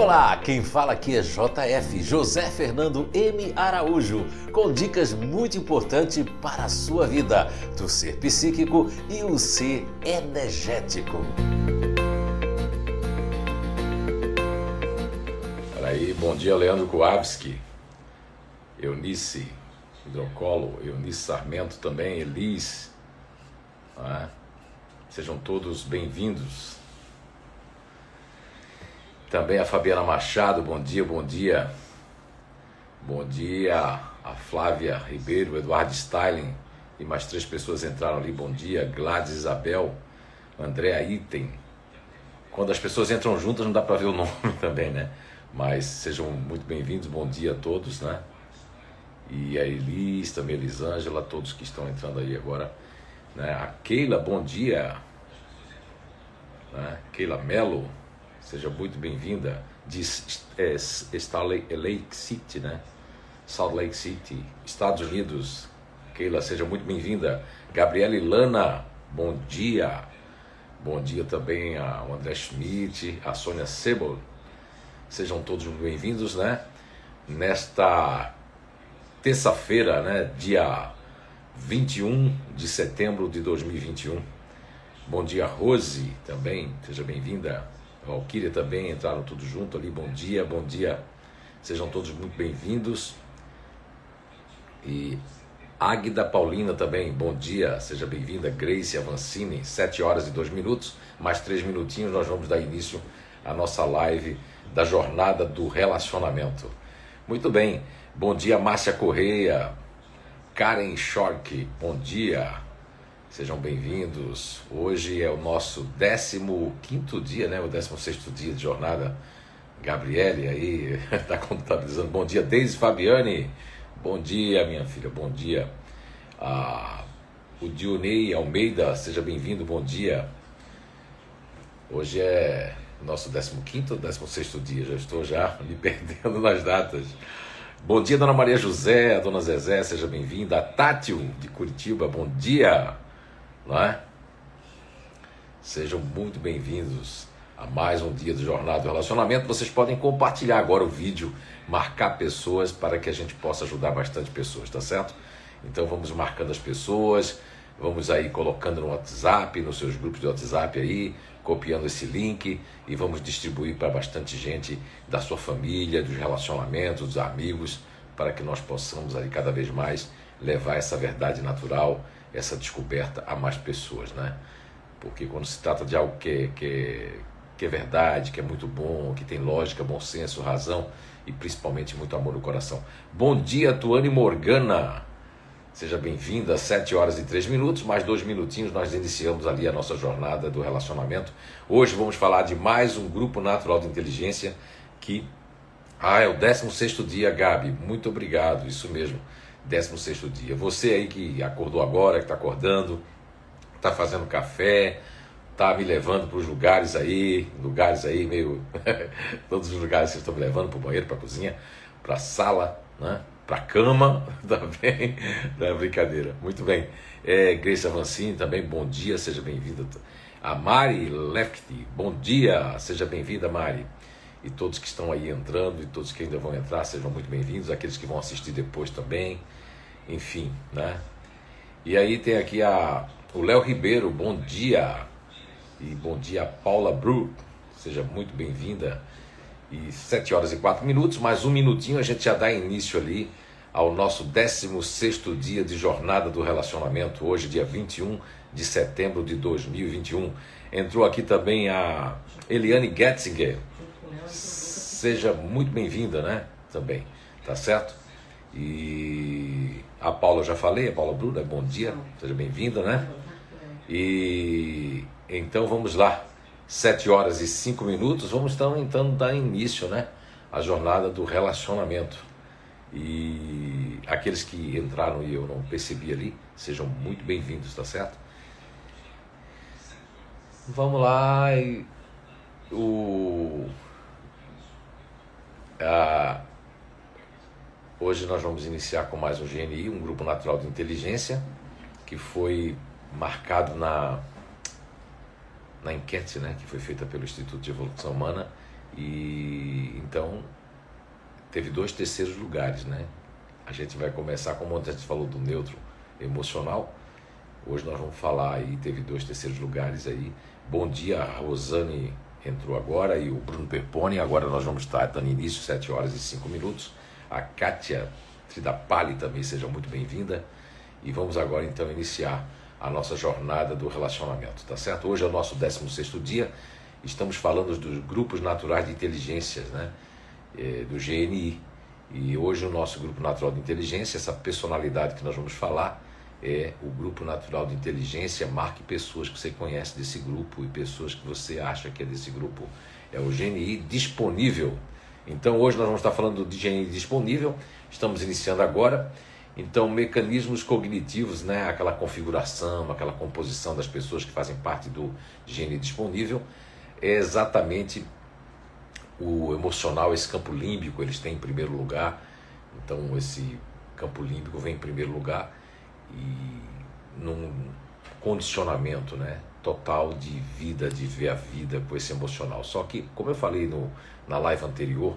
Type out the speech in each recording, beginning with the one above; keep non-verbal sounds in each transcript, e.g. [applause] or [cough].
Olá, quem fala aqui é JF, José Fernando M. Araújo, com dicas muito importantes para a sua vida, do ser psíquico e o ser energético. Olha aí, bom dia Leandro Kowalski, Eunice Hidrocolo, Eunice Sarmento também, Elis. É? Sejam todos bem-vindos também a Fabiana Machado, bom dia, bom dia. Bom dia a Flávia Ribeiro, Eduardo Styling e mais três pessoas entraram ali, bom dia. Gladys Isabel, Andréa Item. Quando as pessoas entram juntas não dá para ver o [laughs] nome também, né? Mas sejam muito bem-vindos, bom dia a todos, né? E a Elis, também a Elisângela, todos que estão entrando aí agora. Né? A Keila, bom dia. Né? Keila Melo, Seja muito bem-vinda de é, Lake City, né? Salt Lake City, Estados Unidos. Keila, seja muito bem-vinda. Gabriela Lana, bom dia. Bom dia também ao André Schmidt, a Sônia Sebel. Sejam todos bem-vindos, né? Nesta terça-feira, né? Dia 21 de setembro de 2021. Bom dia, Rose, também. Seja bem-vinda. Valquíria também entraram tudo junto ali. Bom dia, bom dia. Sejam todos muito bem-vindos. E Águida Paulina também, bom dia, seja bem-vinda. Grace Avancini, 7 horas e 2 minutos, mais 3 minutinhos, nós vamos dar início à nossa live da jornada do relacionamento. Muito bem, bom dia, Márcia Correia, Karen Shork, bom dia. Sejam bem-vindos. Hoje é o nosso 15 dia, né? O 16 dia de jornada. Gabriele aí está [laughs] contabilizando. Bom dia, Deise Fabiane. Bom dia, minha filha. Bom dia. Ah, o Dionei Almeida, seja bem-vindo. Bom dia. Hoje é nosso 15 ou 16 dia. Já estou já [laughs] me perdendo nas datas. Bom dia, Dona Maria José, Dona Zezé, seja bem-vinda. A Tátio de Curitiba, bom dia não é? Sejam muito bem-vindos a mais um dia do Jornada do Relacionamento. Vocês podem compartilhar agora o vídeo, marcar pessoas para que a gente possa ajudar bastante pessoas, tá certo? Então vamos marcando as pessoas, vamos aí colocando no WhatsApp, nos seus grupos de WhatsApp aí, copiando esse link e vamos distribuir para bastante gente da sua família, dos relacionamentos, dos amigos, para que nós possamos aí cada vez mais levar essa verdade natural essa descoberta a mais pessoas, né? Porque quando se trata de algo que, é, que, é, que é verdade, que é muito bom, que tem lógica, bom senso, razão e principalmente muito amor no coração. Bom dia, Tuane Morgana. Seja bem-vinda, 7 horas e 3 minutos, mais dois minutinhos nós iniciamos ali a nossa jornada do relacionamento. Hoje vamos falar de mais um grupo natural de inteligência que. Ah, é o 16 dia, Gabi. Muito obrigado, isso mesmo. 16 dia. Você aí que acordou agora, que está acordando, está fazendo café, está me levando para os lugares aí, lugares aí meio. [laughs] todos os lugares que estão me levando para o banheiro, para a cozinha, para a sala, né? para a cama [laughs] também. Não é brincadeira. Muito bem. É, Grace Avancini também, bom dia, seja bem-vinda. A Mari Lefty, bom dia, seja bem-vinda, Mari. E todos que estão aí entrando e todos que ainda vão entrar, sejam muito bem-vindos. Aqueles que vão assistir depois também enfim, né? E aí tem aqui a, o Léo Ribeiro, bom dia. E bom dia, Paula Bru, seja muito bem-vinda. E 7 horas e 4 minutos, mais um minutinho a gente já dá início ali ao nosso 16 dia de jornada do relacionamento, hoje, dia 21 de setembro de 2021. Entrou aqui também a Eliane Getzinger. Seja muito bem-vinda, né? Também, tá certo? E a Paula já falei, a Paula Bruna, bom dia, seja bem-vinda, né? E então vamos lá, 7 horas e 5 minutos, vamos então, então dar início, né? A jornada do relacionamento. E aqueles que entraram e eu não percebi ali, sejam muito bem-vindos, tá certo? Vamos lá, e o. A, Hoje nós vamos iniciar com mais um GNI, um grupo natural de inteligência, que foi marcado na, na enquete né, que foi feita pelo Instituto de Evolução Humana E então teve dois terceiros lugares, né? A gente vai começar, como ontem a gente falou do neutro emocional, hoje nós vamos falar aí, teve dois terceiros lugares aí. Bom dia, a Rosane entrou agora e o Bruno Perpone, agora nós vamos estar dando início, 7 horas e 5 minutos. A Kátia Tridapali também, seja muito bem-vinda. E vamos agora então iniciar a nossa jornada do relacionamento, tá certo? Hoje é o nosso 16 dia, estamos falando dos grupos naturais de inteligências, né? É, do GNI. E hoje o nosso grupo natural de inteligência, essa personalidade que nós vamos falar, é o grupo natural de inteligência. Marque pessoas que você conhece desse grupo e pessoas que você acha que é desse grupo. É o GNI disponível. Então hoje nós vamos estar falando de GNI disponível. Estamos iniciando agora. Então, mecanismos cognitivos, né, aquela configuração, aquela composição das pessoas que fazem parte do GNI disponível, é exatamente o emocional, esse campo límbico, eles têm em primeiro lugar. Então, esse campo límbico vem em primeiro lugar e num condicionamento, né, total de vida, de ver a vida com esse emocional. Só que, como eu falei no, na live anterior,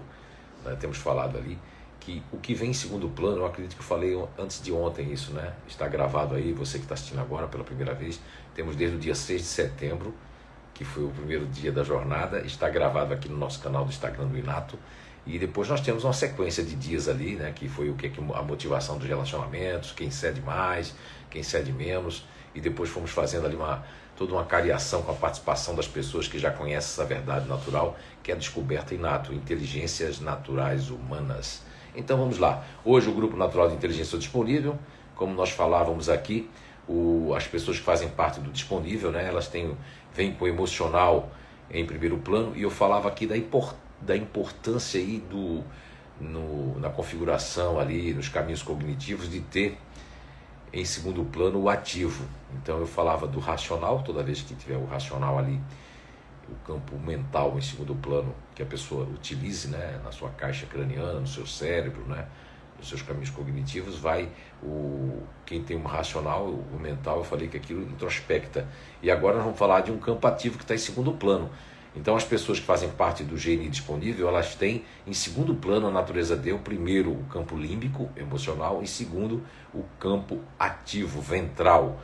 né, temos falado ali, que o que vem em segundo plano, eu acredito que eu falei antes de ontem isso, né? Está gravado aí, você que está assistindo agora pela primeira vez. Temos desde o dia 6 de setembro, que foi o primeiro dia da jornada, está gravado aqui no nosso canal do Instagram do Inato. E depois nós temos uma sequência de dias ali, né? Que foi o que a motivação dos relacionamentos, quem cede mais, quem cede menos. E depois fomos fazendo ali uma toda uma cariação com a participação das pessoas que já conhecem essa verdade natural, que é a descoberta inato, inteligências naturais humanas. Então vamos lá. Hoje o Grupo Natural de Inteligência disponível, como nós falávamos aqui, o, as pessoas que fazem parte do disponível, né, elas têm, vêm com o emocional em primeiro plano, e eu falava aqui da, import, da importância aí do, no, na configuração ali, nos caminhos cognitivos, de ter em segundo plano o ativo. Então eu falava do racional, toda vez que tiver o racional ali o campo mental em segundo plano que a pessoa utilize né, na sua caixa craniana, no seu cérebro, né, nos seus caminhos cognitivos, vai o quem tem um racional, o mental, eu falei que aquilo introspecta. E agora nós vamos falar de um campo ativo que está em segundo plano. Então as pessoas que fazem parte do GNI disponível, elas têm em segundo plano a natureza deu primeiro o campo límbico, emocional, e segundo o campo ativo, ventral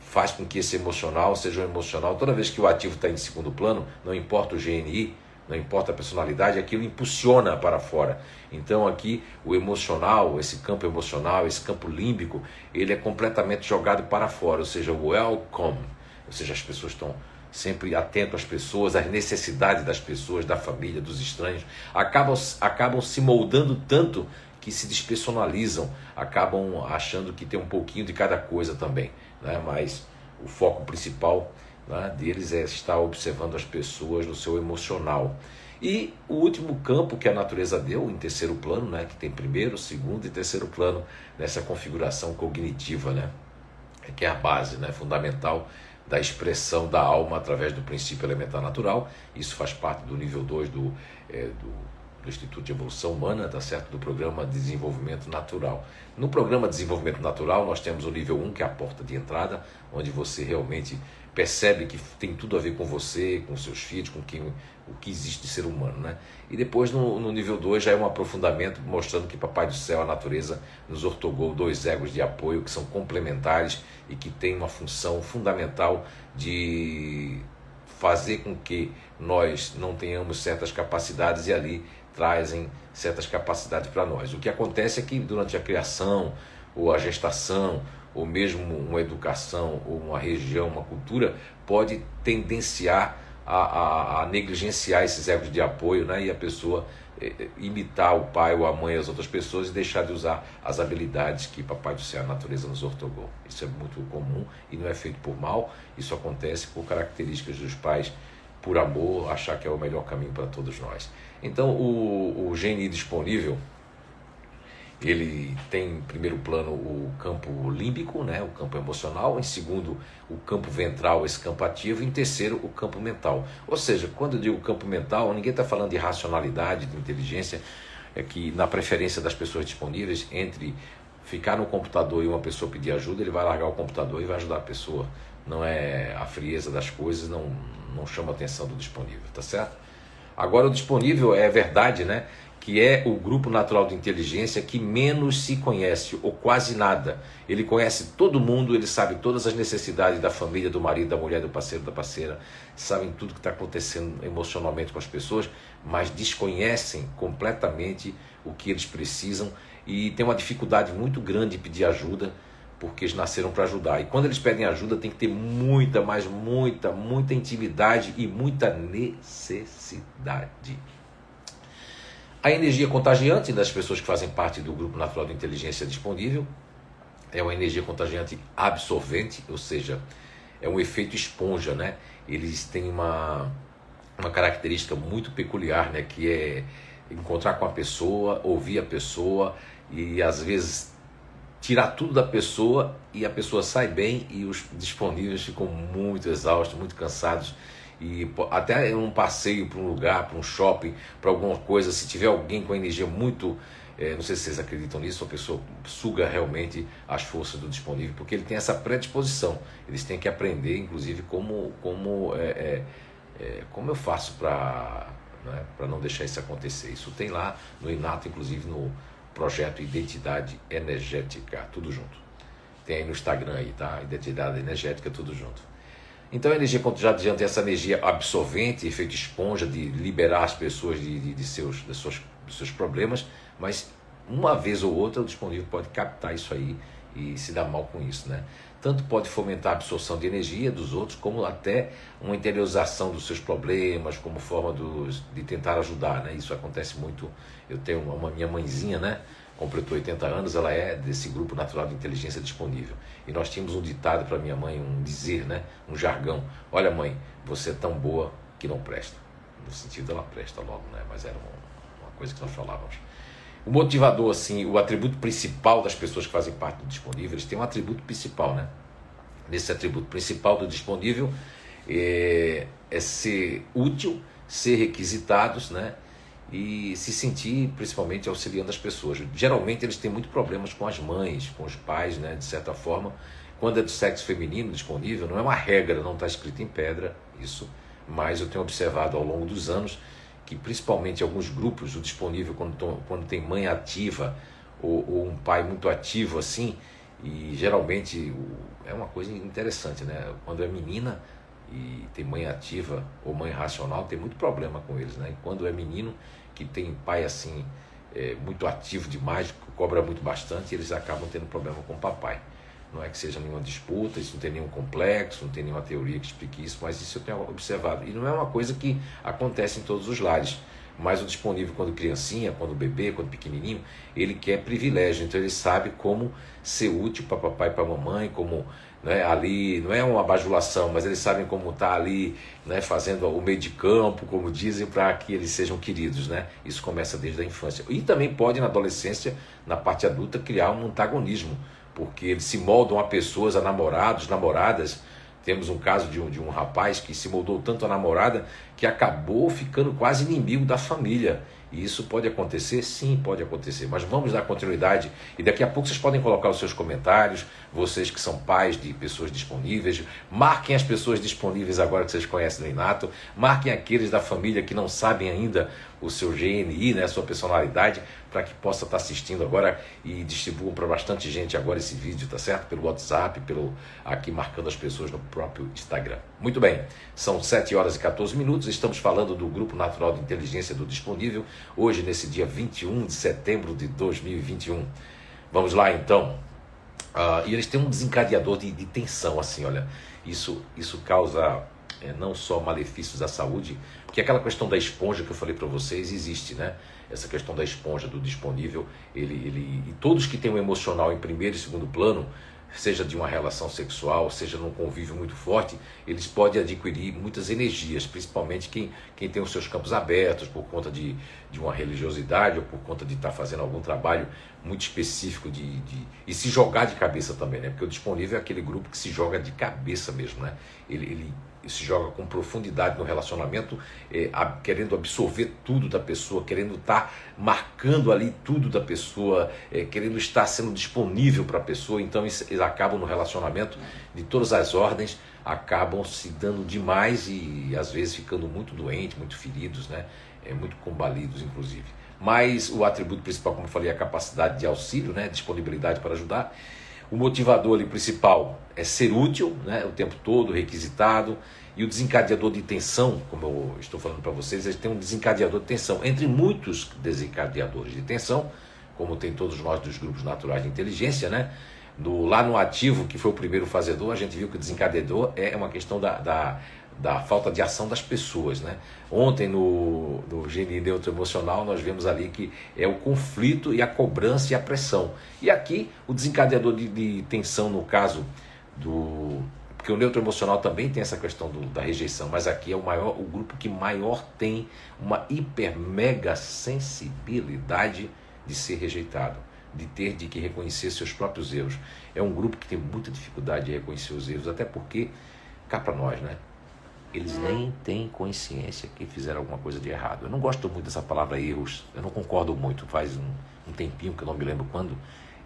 faz com que esse emocional seja um emocional. Toda vez que o ativo está em segundo plano, não importa o GNI, não importa a personalidade, aquilo impulsiona para fora. Então aqui o emocional, esse campo emocional, esse campo límbico, ele é completamente jogado para fora, ou seja, welcome, ou seja, as pessoas estão sempre atentas às pessoas, às necessidades das pessoas, da família, dos estranhos, acabam, acabam se moldando tanto que se despersonalizam, acabam achando que tem um pouquinho de cada coisa também né? mas o foco principal né, deles é estar observando as pessoas no seu emocional. E o último campo que a natureza deu, em terceiro plano, né, que tem primeiro, segundo e terceiro plano nessa configuração cognitiva, né, que é a base né, fundamental da expressão da alma através do princípio elementar natural. Isso faz parte do nível 2 do, é, do do Instituto de Evolução Humana, tá certo? Do Programa de Desenvolvimento Natural. No Programa de Desenvolvimento Natural, nós temos o nível 1, que é a porta de entrada, onde você realmente percebe que tem tudo a ver com você, com seus filhos, com quem, o que existe de ser humano, né? E depois no, no nível 2 já é um aprofundamento mostrando que Papai do Céu, a natureza, nos ortogou dois egos de apoio que são complementares e que têm uma função fundamental de fazer com que nós não tenhamos certas capacidades e ali trazem certas capacidades para nós. O que acontece é que durante a criação, ou a gestação, ou mesmo uma educação, ou uma região, uma cultura, pode tendenciar a, a, a negligenciar esses egos de apoio né? e a pessoa é, imitar o pai ou a mãe as outras pessoas e deixar de usar as habilidades que Papai do Céu, a natureza, nos ortogou. Isso é muito comum e não é feito por mal, isso acontece por características dos pais, por amor, achar que é o melhor caminho para todos nós. Então, o, o GNI disponível, ele tem em primeiro plano o campo límbico, né, o campo emocional, em segundo o campo ventral, esse campo ativo, e em terceiro o campo mental. Ou seja, quando eu digo campo mental, ninguém está falando de racionalidade, de inteligência, é que na preferência das pessoas disponíveis, entre ficar no computador e uma pessoa pedir ajuda, ele vai largar o computador e vai ajudar a pessoa. Não é a frieza das coisas, não, não chama a atenção do disponível, tá certo? Agora o disponível é verdade, né? que é o grupo natural de inteligência que menos se conhece, ou quase nada. Ele conhece todo mundo, ele sabe todas as necessidades da família, do marido, da mulher, do parceiro, da parceira, sabem tudo que está acontecendo emocionalmente com as pessoas, mas desconhecem completamente o que eles precisam e tem uma dificuldade muito grande de pedir ajuda, porque eles nasceram para ajudar. E quando eles pedem ajuda, tem que ter muita, mas muita, muita intimidade e muita necessidade. A energia contagiante das pessoas que fazem parte do grupo natural de inteligência disponível é uma energia contagiante absorvente, ou seja, é um efeito esponja, né? Eles têm uma, uma característica muito peculiar, né? Que é encontrar com a pessoa, ouvir a pessoa e às vezes tirar tudo da pessoa e a pessoa sai bem e os disponíveis ficam muito exaustos, muito cansados e até um passeio para um lugar, para um shopping, para alguma coisa, se tiver alguém com energia muito, é, não sei se vocês acreditam nisso, a pessoa suga realmente as forças do disponível, porque ele tem essa predisposição. Eles têm que aprender, inclusive, como, como, é, é, é como eu faço para né, para não deixar isso acontecer. Isso tem lá no Inato, inclusive no projeto Identidade Energética, tudo junto. Tem aí no Instagram aí, tá? Identidade Energética, tudo junto. Então a energia já tem essa energia absorvente, efeito esponja, de liberar as pessoas de, de, de seus, de seus, de seus problemas, mas uma vez ou outra o disponível pode captar isso aí e se dar mal com isso, né? Tanto pode fomentar a absorção de energia dos outros, como até uma interiorização dos seus problemas, como forma dos, de tentar ajudar, né? Isso acontece muito. Eu tenho uma, uma minha mãezinha, né? completou 80 anos, ela é desse grupo natural de inteligência disponível. E nós tínhamos um ditado para minha mãe, um dizer, né, um jargão: Olha, mãe, você é tão boa que não presta. No sentido, ela presta logo, né? Mas era uma, uma coisa que nós falávamos. O motivador, assim, o atributo principal das pessoas que fazem parte do disponível, eles têm um atributo principal, né? Nesse atributo principal do disponível é, é ser útil, ser requisitados, né? e se sentir principalmente auxiliando as pessoas. Geralmente eles têm muito problemas com as mães, com os pais, né, de certa forma. Quando é do sexo feminino disponível, não é uma regra, não está escrito em pedra isso, mas eu tenho observado ao longo dos anos que principalmente alguns grupos, o disponível quando, quando tem mãe ativa ou, ou, um pai muito ativo assim, e geralmente é uma coisa interessante, né? Quando é menina, e tem mãe ativa ou mãe racional, tem muito problema com eles, né? E quando é menino, que tem pai assim, é, muito ativo demais, que cobra muito bastante, eles acabam tendo problema com o papai. Não é que seja nenhuma disputa, isso não tem nenhum complexo, não tem nenhuma teoria que explique isso, mas isso eu tenho observado. E não é uma coisa que acontece em todos os lares. Mas o disponível, quando criancinha, quando bebê, quando pequenininho, ele quer privilégio. Então ele sabe como ser útil para papai e para mamãe, como né, ali, não é uma bajulação, mas eles sabem como está ali, né, fazendo o meio de campo, como dizem, para que eles sejam queridos. Né? Isso começa desde a infância. E também pode, na adolescência, na parte adulta, criar um antagonismo, porque eles se moldam a pessoas, a namorados, namoradas. Temos um caso de um, de um rapaz que se moldou tanto a namorada que acabou ficando quase inimigo da família. E isso pode acontecer? Sim, pode acontecer. Mas vamos dar continuidade e daqui a pouco vocês podem colocar os seus comentários, vocês que são pais de pessoas disponíveis, marquem as pessoas disponíveis agora que vocês conhecem no Inato, marquem aqueles da família que não sabem ainda o seu GNI, né, sua personalidade, para que possa estar assistindo agora e distribuam para bastante gente agora esse vídeo, tá certo? Pelo WhatsApp, pelo aqui marcando as pessoas no próprio Instagram. Muito bem, são 7 horas e 14 minutos, estamos falando do Grupo Natural de Inteligência do Disponível, hoje nesse dia 21 de setembro de 2021. Vamos lá então. Uh, e eles têm um desencadeador de, de tensão, assim, olha, isso, isso causa é, não só malefícios à saúde, porque aquela questão da esponja que eu falei para vocês existe, né? Essa questão da esponja, do disponível, ele, ele, e todos que têm o emocional em primeiro e segundo plano, seja de uma relação sexual, seja num convívio muito forte, eles podem adquirir muitas energias, principalmente quem, quem tem os seus campos abertos por conta de, de uma religiosidade ou por conta de estar fazendo algum trabalho muito específico de, de, e se jogar de cabeça também, né? Porque o disponível é aquele grupo que se joga de cabeça mesmo, né? Ele, ele se joga com profundidade no relacionamento, é, a, querendo absorver tudo da pessoa, querendo estar tá marcando ali tudo da pessoa, é, querendo estar sendo disponível para a pessoa. Então eles, eles acabam no relacionamento de todas as ordens, acabam se dando demais e às vezes ficando muito doentes, muito feridos, né? É, muito combalidos, inclusive. Mas o atributo principal, como eu falei, é a capacidade de auxílio, né? disponibilidade para ajudar. O motivador ali, principal é ser útil né, o tempo todo, requisitado. E o desencadeador de tensão, como eu estou falando para vocês, ele tem um desencadeador de tensão. Entre muitos desencadeadores de tensão, como tem todos nós dos grupos naturais de inteligência, né? Do, lá no ativo, que foi o primeiro fazedor, a gente viu que o desencadeador é uma questão da, da da falta de ação das pessoas. Né? Ontem, no, no Gene Neutro Emocional, nós vimos ali que é o conflito e a cobrança e a pressão. E aqui, o desencadeador de, de tensão, no caso do. Porque o neutro emocional também tem essa questão do, da rejeição, mas aqui é o maior, o grupo que maior tem uma hiper mega sensibilidade de ser rejeitado, de ter de que reconhecer seus próprios erros. É um grupo que tem muita dificuldade de reconhecer os erros, até porque cá para nós, né? Eles nem têm consciência que fizeram alguma coisa de errado. Eu não gosto muito dessa palavra erros, eu não concordo muito. Faz um, um tempinho que eu não me lembro quando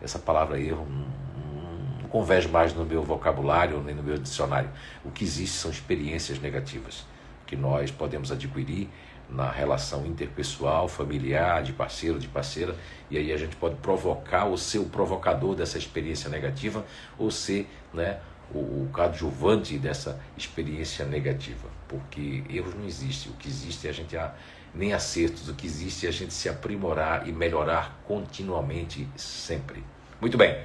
essa palavra erro não, não converge mais no meu vocabulário nem no meu dicionário. O que existe são experiências negativas que nós podemos adquirir na relação interpessoal, familiar, de parceiro, de parceira, e aí a gente pode provocar ou ser o provocador dessa experiência negativa ou ser, né, o, coadjuvante dessa experiência negativa, porque erros não existem. O que existe é a gente a, nem acertos, o que existe é a gente se aprimorar e melhorar continuamente, sempre. Muito bem,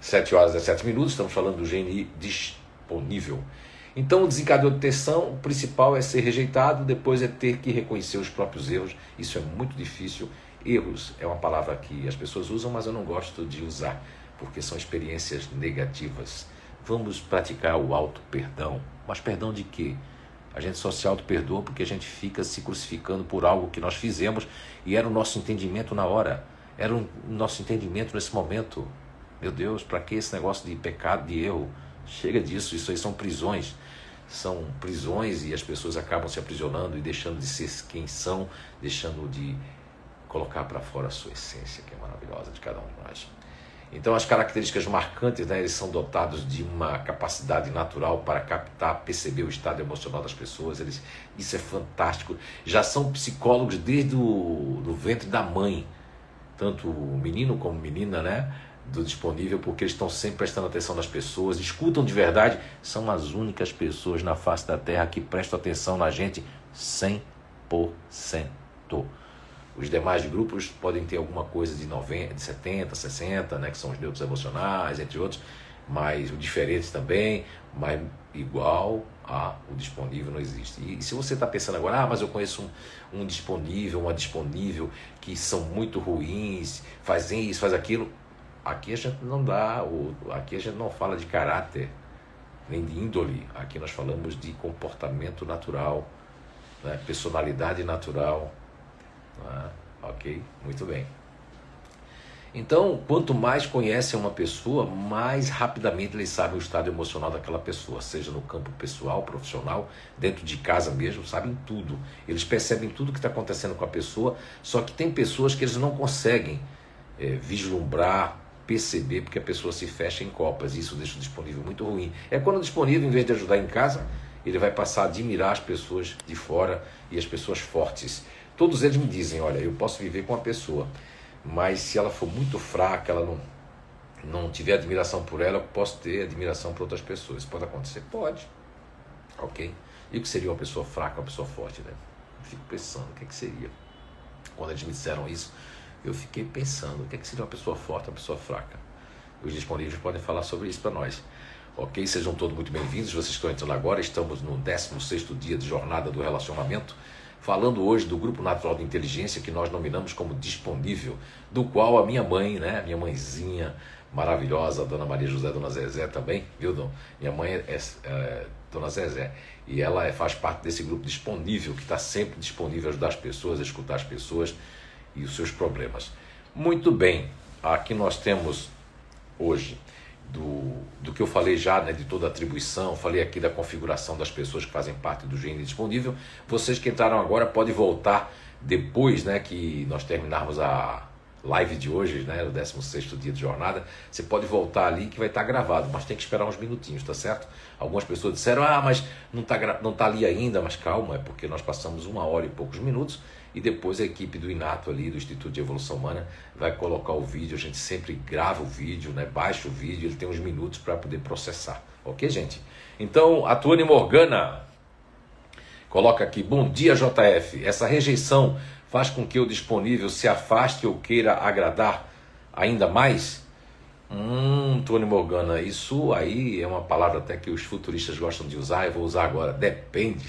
7 horas e 17 minutos, estamos falando do GNI disponível. Então, o desencadeador de tensão, o principal é ser rejeitado, depois é ter que reconhecer os próprios erros. Isso é muito difícil. Erros é uma palavra que as pessoas usam, mas eu não gosto de usar, porque são experiências negativas. Vamos praticar o auto-perdão. Mas perdão de quê? A gente só se auto-perdoa porque a gente fica se crucificando por algo que nós fizemos e era o nosso entendimento na hora. Era o nosso entendimento nesse momento. Meu Deus, para que esse negócio de pecado, de erro? Chega disso, isso aí são prisões. São prisões e as pessoas acabam se aprisionando e deixando de ser quem são, deixando de colocar para fora a sua essência, que é maravilhosa de cada um de nós. Então, as características marcantes, né, eles são dotados de uma capacidade natural para captar, perceber o estado emocional das pessoas. Eles, isso é fantástico. Já são psicólogos desde o do ventre da mãe, tanto o menino como menina, né? Do disponível, porque eles estão sempre prestando atenção nas pessoas, escutam de verdade. São as únicas pessoas na face da terra que prestam atenção na gente 100%. Os demais grupos podem ter alguma coisa de 90, de 70, 60, né, que são os neutros emocionais, entre outros, mas o diferente também, mas igual a o disponível não existe. E, se você está pensando agora, ah, mas eu conheço um, um disponível, uma disponível que são muito ruins, fazem isso, faz aquilo, aqui a gente não dá, o, aqui a gente não fala de caráter, nem de índole, aqui nós falamos de comportamento natural, né, personalidade natural, ah, ok, muito bem. Então, quanto mais conhecem uma pessoa, mais rapidamente eles sabem o estado emocional daquela pessoa, seja no campo pessoal, profissional, dentro de casa mesmo, sabem tudo. Eles percebem tudo que está acontecendo com a pessoa, só que tem pessoas que eles não conseguem é, vislumbrar, perceber, porque a pessoa se fecha em copas, e isso deixa o disponível muito ruim. É quando o disponível, em vez de ajudar em casa, ele vai passar a admirar as pessoas de fora e as pessoas fortes. Todos eles me dizem: olha, eu posso viver com a pessoa, mas se ela for muito fraca, ela não, não tiver admiração por ela, eu posso ter admiração por outras pessoas. Isso pode acontecer? Pode. Ok? E o que seria uma pessoa fraca, uma pessoa forte, né? Fico pensando, o que, é que seria? Quando eles me disseram isso, eu fiquei pensando, o que, é que seria uma pessoa forte, uma pessoa fraca? Os disponíveis podem falar sobre isso para nós. Ok? Sejam todos muito bem-vindos. Vocês estão entrando agora, estamos no 16 dia de jornada do relacionamento falando hoje do grupo natural de inteligência que nós nominamos como disponível, do qual a minha mãe, né, minha mãezinha maravilhosa, a Dona Maria José, Dona Zezé também, viu, Dom? Minha mãe é, é, é Dona Zezé, e ela é, faz parte desse grupo disponível, que está sempre disponível a ajudar as pessoas, a escutar as pessoas e os seus problemas. Muito bem, aqui nós temos hoje do, do que eu falei já, né, de toda a atribuição, falei aqui da configuração das pessoas que fazem parte do gene disponível. Vocês que entraram agora podem voltar depois né, que nós terminarmos a live de hoje, né, o 16 dia de jornada. Você pode voltar ali que vai estar gravado, mas tem que esperar uns minutinhos, tá certo? Algumas pessoas disseram, ah, mas não está não tá ali ainda, mas calma, é porque nós passamos uma hora e poucos minutos e depois a equipe do Inato ali, do Instituto de Evolução Humana, vai colocar o vídeo. A gente sempre grava o vídeo, né? baixa o vídeo, ele tem uns minutos para poder processar. Ok, gente? Então, a Tuane Morgana coloca aqui: Bom dia, JF. Essa rejeição faz com que o disponível se afaste ou queira agradar ainda mais? Hum, Tony Morgana, isso aí é uma palavra até que os futuristas gostam de usar, eu vou usar agora. Depende.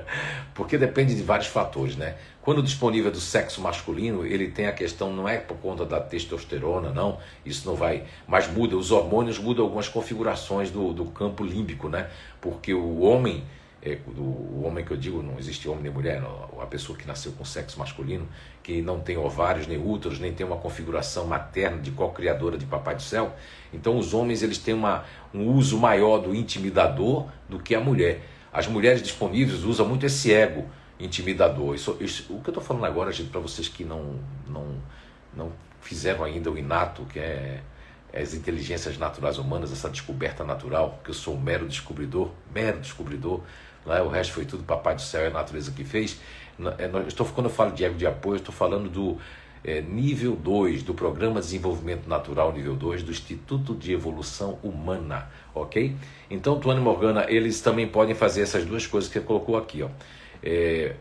[laughs] Porque depende de vários fatores, né? Quando disponível do sexo masculino, ele tem a questão, não é por conta da testosterona, não, isso não vai, mas muda, os hormônios mudam algumas configurações do, do campo límbico, né? Porque o homem é, do o homem que eu digo, não existe homem nem mulher, não, a pessoa que nasceu com sexo masculino, que não tem ovários nem úteros, nem tem uma configuração materna de co-criadora de papai do céu. Então os homens eles têm uma, um uso maior do intimidador do que a mulher. As mulheres disponíveis usam muito esse ego intimidador. Isso, isso, o que eu estou falando agora, gente, para vocês que não, não, não fizeram ainda o inato, que é as inteligências naturais humanas, essa descoberta natural, que eu sou um mero descobridor, mero descobridor, é? o resto foi tudo Papai do Céu e a natureza que fez. É, estou, quando eu falo de ego de apoio, estou falando do é, nível 2 do Programa de Desenvolvimento Natural nível 2 do Instituto de Evolução Humana, ok? Então, Tuane Morgana, eles também podem fazer essas duas coisas que você colocou aqui, ó. É,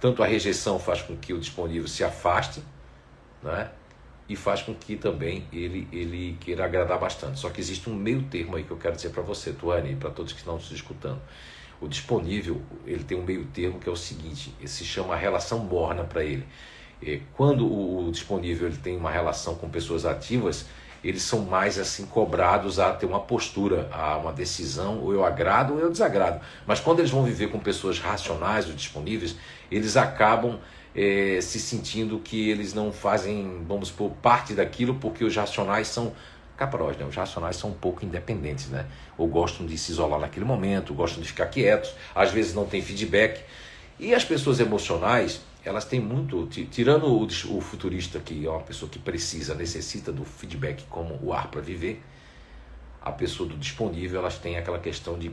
tanto a rejeição faz com que o disponível se afaste, né? e faz com que também ele, ele queira agradar bastante. Só que existe um meio termo aí que eu quero dizer para você, Tuane, e para todos que estão nos escutando. O disponível, ele tem um meio termo que é o seguinte, se chama relação morna para ele. É, quando o, disponível ele tem uma relação com pessoas ativas, eles são mais assim cobrados a ter uma postura, a uma decisão, ou eu agrado ou eu desagrado. Mas quando eles vão viver com pessoas racionais ou disponíveis, eles acabam é, se sentindo que eles não fazem, vamos supor, parte daquilo porque os racionais são caprós, né? Os racionais são um pouco independentes, né? Ou gostam de se isolar naquele momento, gostam de ficar quietos, às vezes não tem feedback. E as pessoas emocionais, elas têm muito, tirando o, o futurista que é uma pessoa que precisa, necessita do feedback como o ar para viver, a pessoa do disponível, elas têm aquela questão de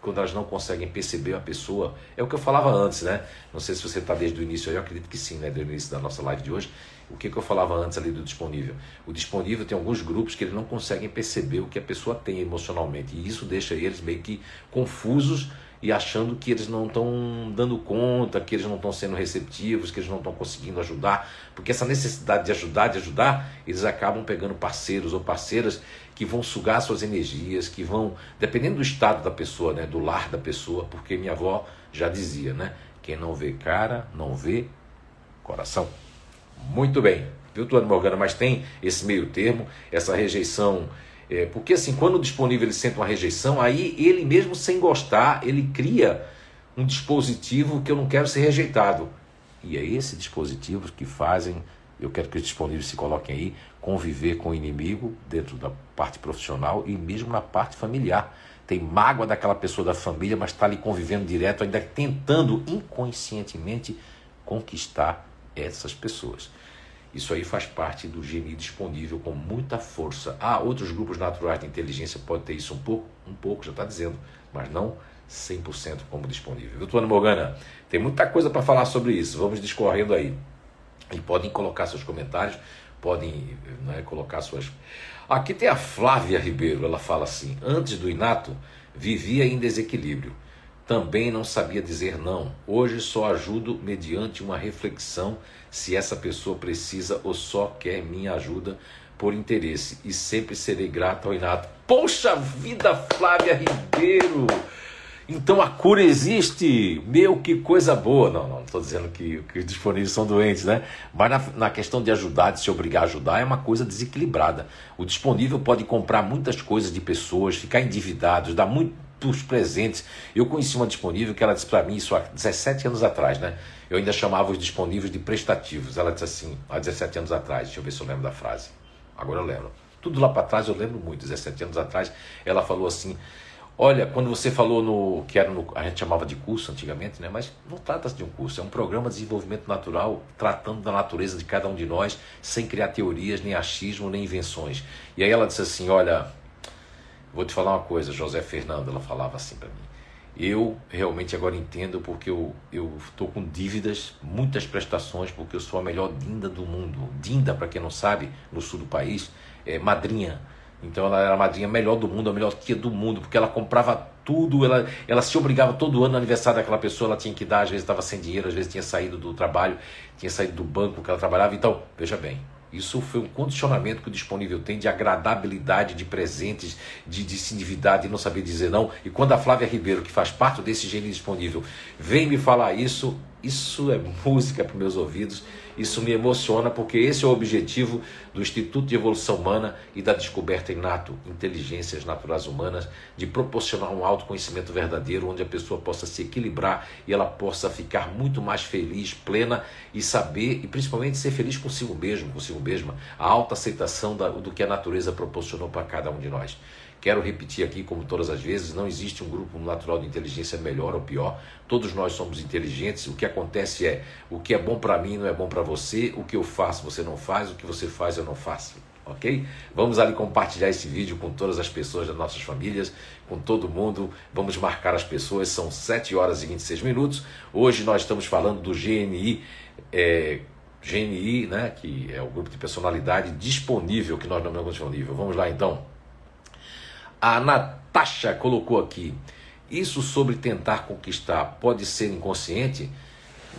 quando elas não conseguem perceber a pessoa, é o que eu falava antes, né? Não sei se você está desde o início, eu acredito que sim, né? Desde o início da nossa live de hoje. O que, que eu falava antes ali do disponível? O disponível tem alguns grupos que eles não conseguem perceber o que a pessoa tem emocionalmente, e isso deixa eles meio que confusos e achando que eles não estão dando conta, que eles não estão sendo receptivos, que eles não estão conseguindo ajudar, porque essa necessidade de ajudar, de ajudar, eles acabam pegando parceiros ou parceiras que vão sugar suas energias, que vão, dependendo do estado da pessoa, né, do lar da pessoa, porque minha avó já dizia, né, quem não vê cara, não vê coração. Muito bem, viu, Tuane Morgana? Mas tem esse meio termo, essa rejeição é, porque assim, quando o disponível ele sente uma rejeição, aí ele mesmo sem gostar, ele cria um dispositivo que eu não quero ser rejeitado. E é esse dispositivo que fazem, eu quero que os disponíveis se coloquem aí, conviver com o inimigo dentro da parte profissional e mesmo na parte familiar. Tem mágoa daquela pessoa da família, mas está ali convivendo direto, ainda tentando inconscientemente conquistar essas pessoas. Isso aí faz parte do gene disponível com muita força. Ah, outros grupos naturais de inteligência podem ter isso um pouco, um pouco, já está dizendo, mas não 100% como disponível. Tuano Morgana? Tem muita coisa para falar sobre isso. Vamos discorrendo aí. E podem colocar seus comentários, podem né, colocar suas. Aqui tem a Flávia Ribeiro, ela fala assim: antes do inato, vivia em desequilíbrio. Também não sabia dizer não. Hoje só ajudo mediante uma reflexão se essa pessoa precisa ou só quer minha ajuda por interesse. E sempre serei grato ao Inato. Poxa vida, Flávia Ribeiro! Então a cura existe, meu que coisa boa. Não, não estou dizendo que, que os disponíveis são doentes, né? Mas na, na, questão de ajudar, de se obrigar a ajudar, é uma coisa desequilibrada. O disponível pode comprar muitas coisas de pessoas, ficar endividado, dar muito dos presentes. Eu conheci uma disponível que ela disse para mim isso há 17 anos atrás, né? Eu ainda chamava os disponíveis de prestativos. Ela disse assim, há 17 anos atrás, deixa eu ver se eu lembro da frase. Agora eu lembro. tudo lá para trás, eu lembro muito, 17 anos atrás, ela falou assim: Olha, quando você falou no que era no, a gente chamava de curso antigamente, né? Mas não trata-se de um curso, é um programa de desenvolvimento natural tratando da natureza de cada um de nós, sem criar teorias, nem achismo, nem invenções. E aí ela disse assim: Olha, vou te falar uma coisa, José Fernando, ela falava assim para mim. Eu realmente agora entendo porque eu estou com dívidas, muitas prestações, porque eu sou a melhor Dinda do mundo. Dinda, para quem não sabe, no sul do país, é madrinha então ela era a madrinha melhor do mundo, a melhor tia do mundo, porque ela comprava tudo, ela, ela se obrigava todo ano no aniversário daquela pessoa, ela tinha que dar, às vezes estava sem dinheiro, às vezes tinha saído do trabalho, tinha saído do banco que ela trabalhava. Então, veja bem, isso foi um condicionamento que o disponível tem de agradabilidade de presentes, de, de se endividar, de não saber dizer não. E quando a Flávia Ribeiro, que faz parte desse gênio disponível, vem me falar isso, isso é [laughs] música para meus ouvidos, isso me emociona porque esse é o objetivo do Instituto de Evolução Humana e da descoberta inato, inteligências naturais humanas, de proporcionar um autoconhecimento verdadeiro onde a pessoa possa se equilibrar e ela possa ficar muito mais feliz, plena e saber e principalmente ser feliz consigo mesmo, consigo mesma, a autoaceitação do que a natureza proporcionou para cada um de nós. Quero repetir aqui, como todas as vezes, não existe um grupo natural de inteligência melhor ou pior. Todos nós somos inteligentes. O que acontece é, o que é bom para mim não é bom para você, o que eu faço você não faz, o que você faz eu não faço. Ok? Vamos ali compartilhar esse vídeo com todas as pessoas das nossas famílias, com todo mundo. Vamos marcar as pessoas, são 7 horas e 26 minutos. Hoje nós estamos falando do GNI. É, GNI, né, que é o grupo de personalidade disponível que nós nomeamos disponível. Vamos lá então. A Natasha colocou aqui: isso sobre tentar conquistar pode ser inconsciente?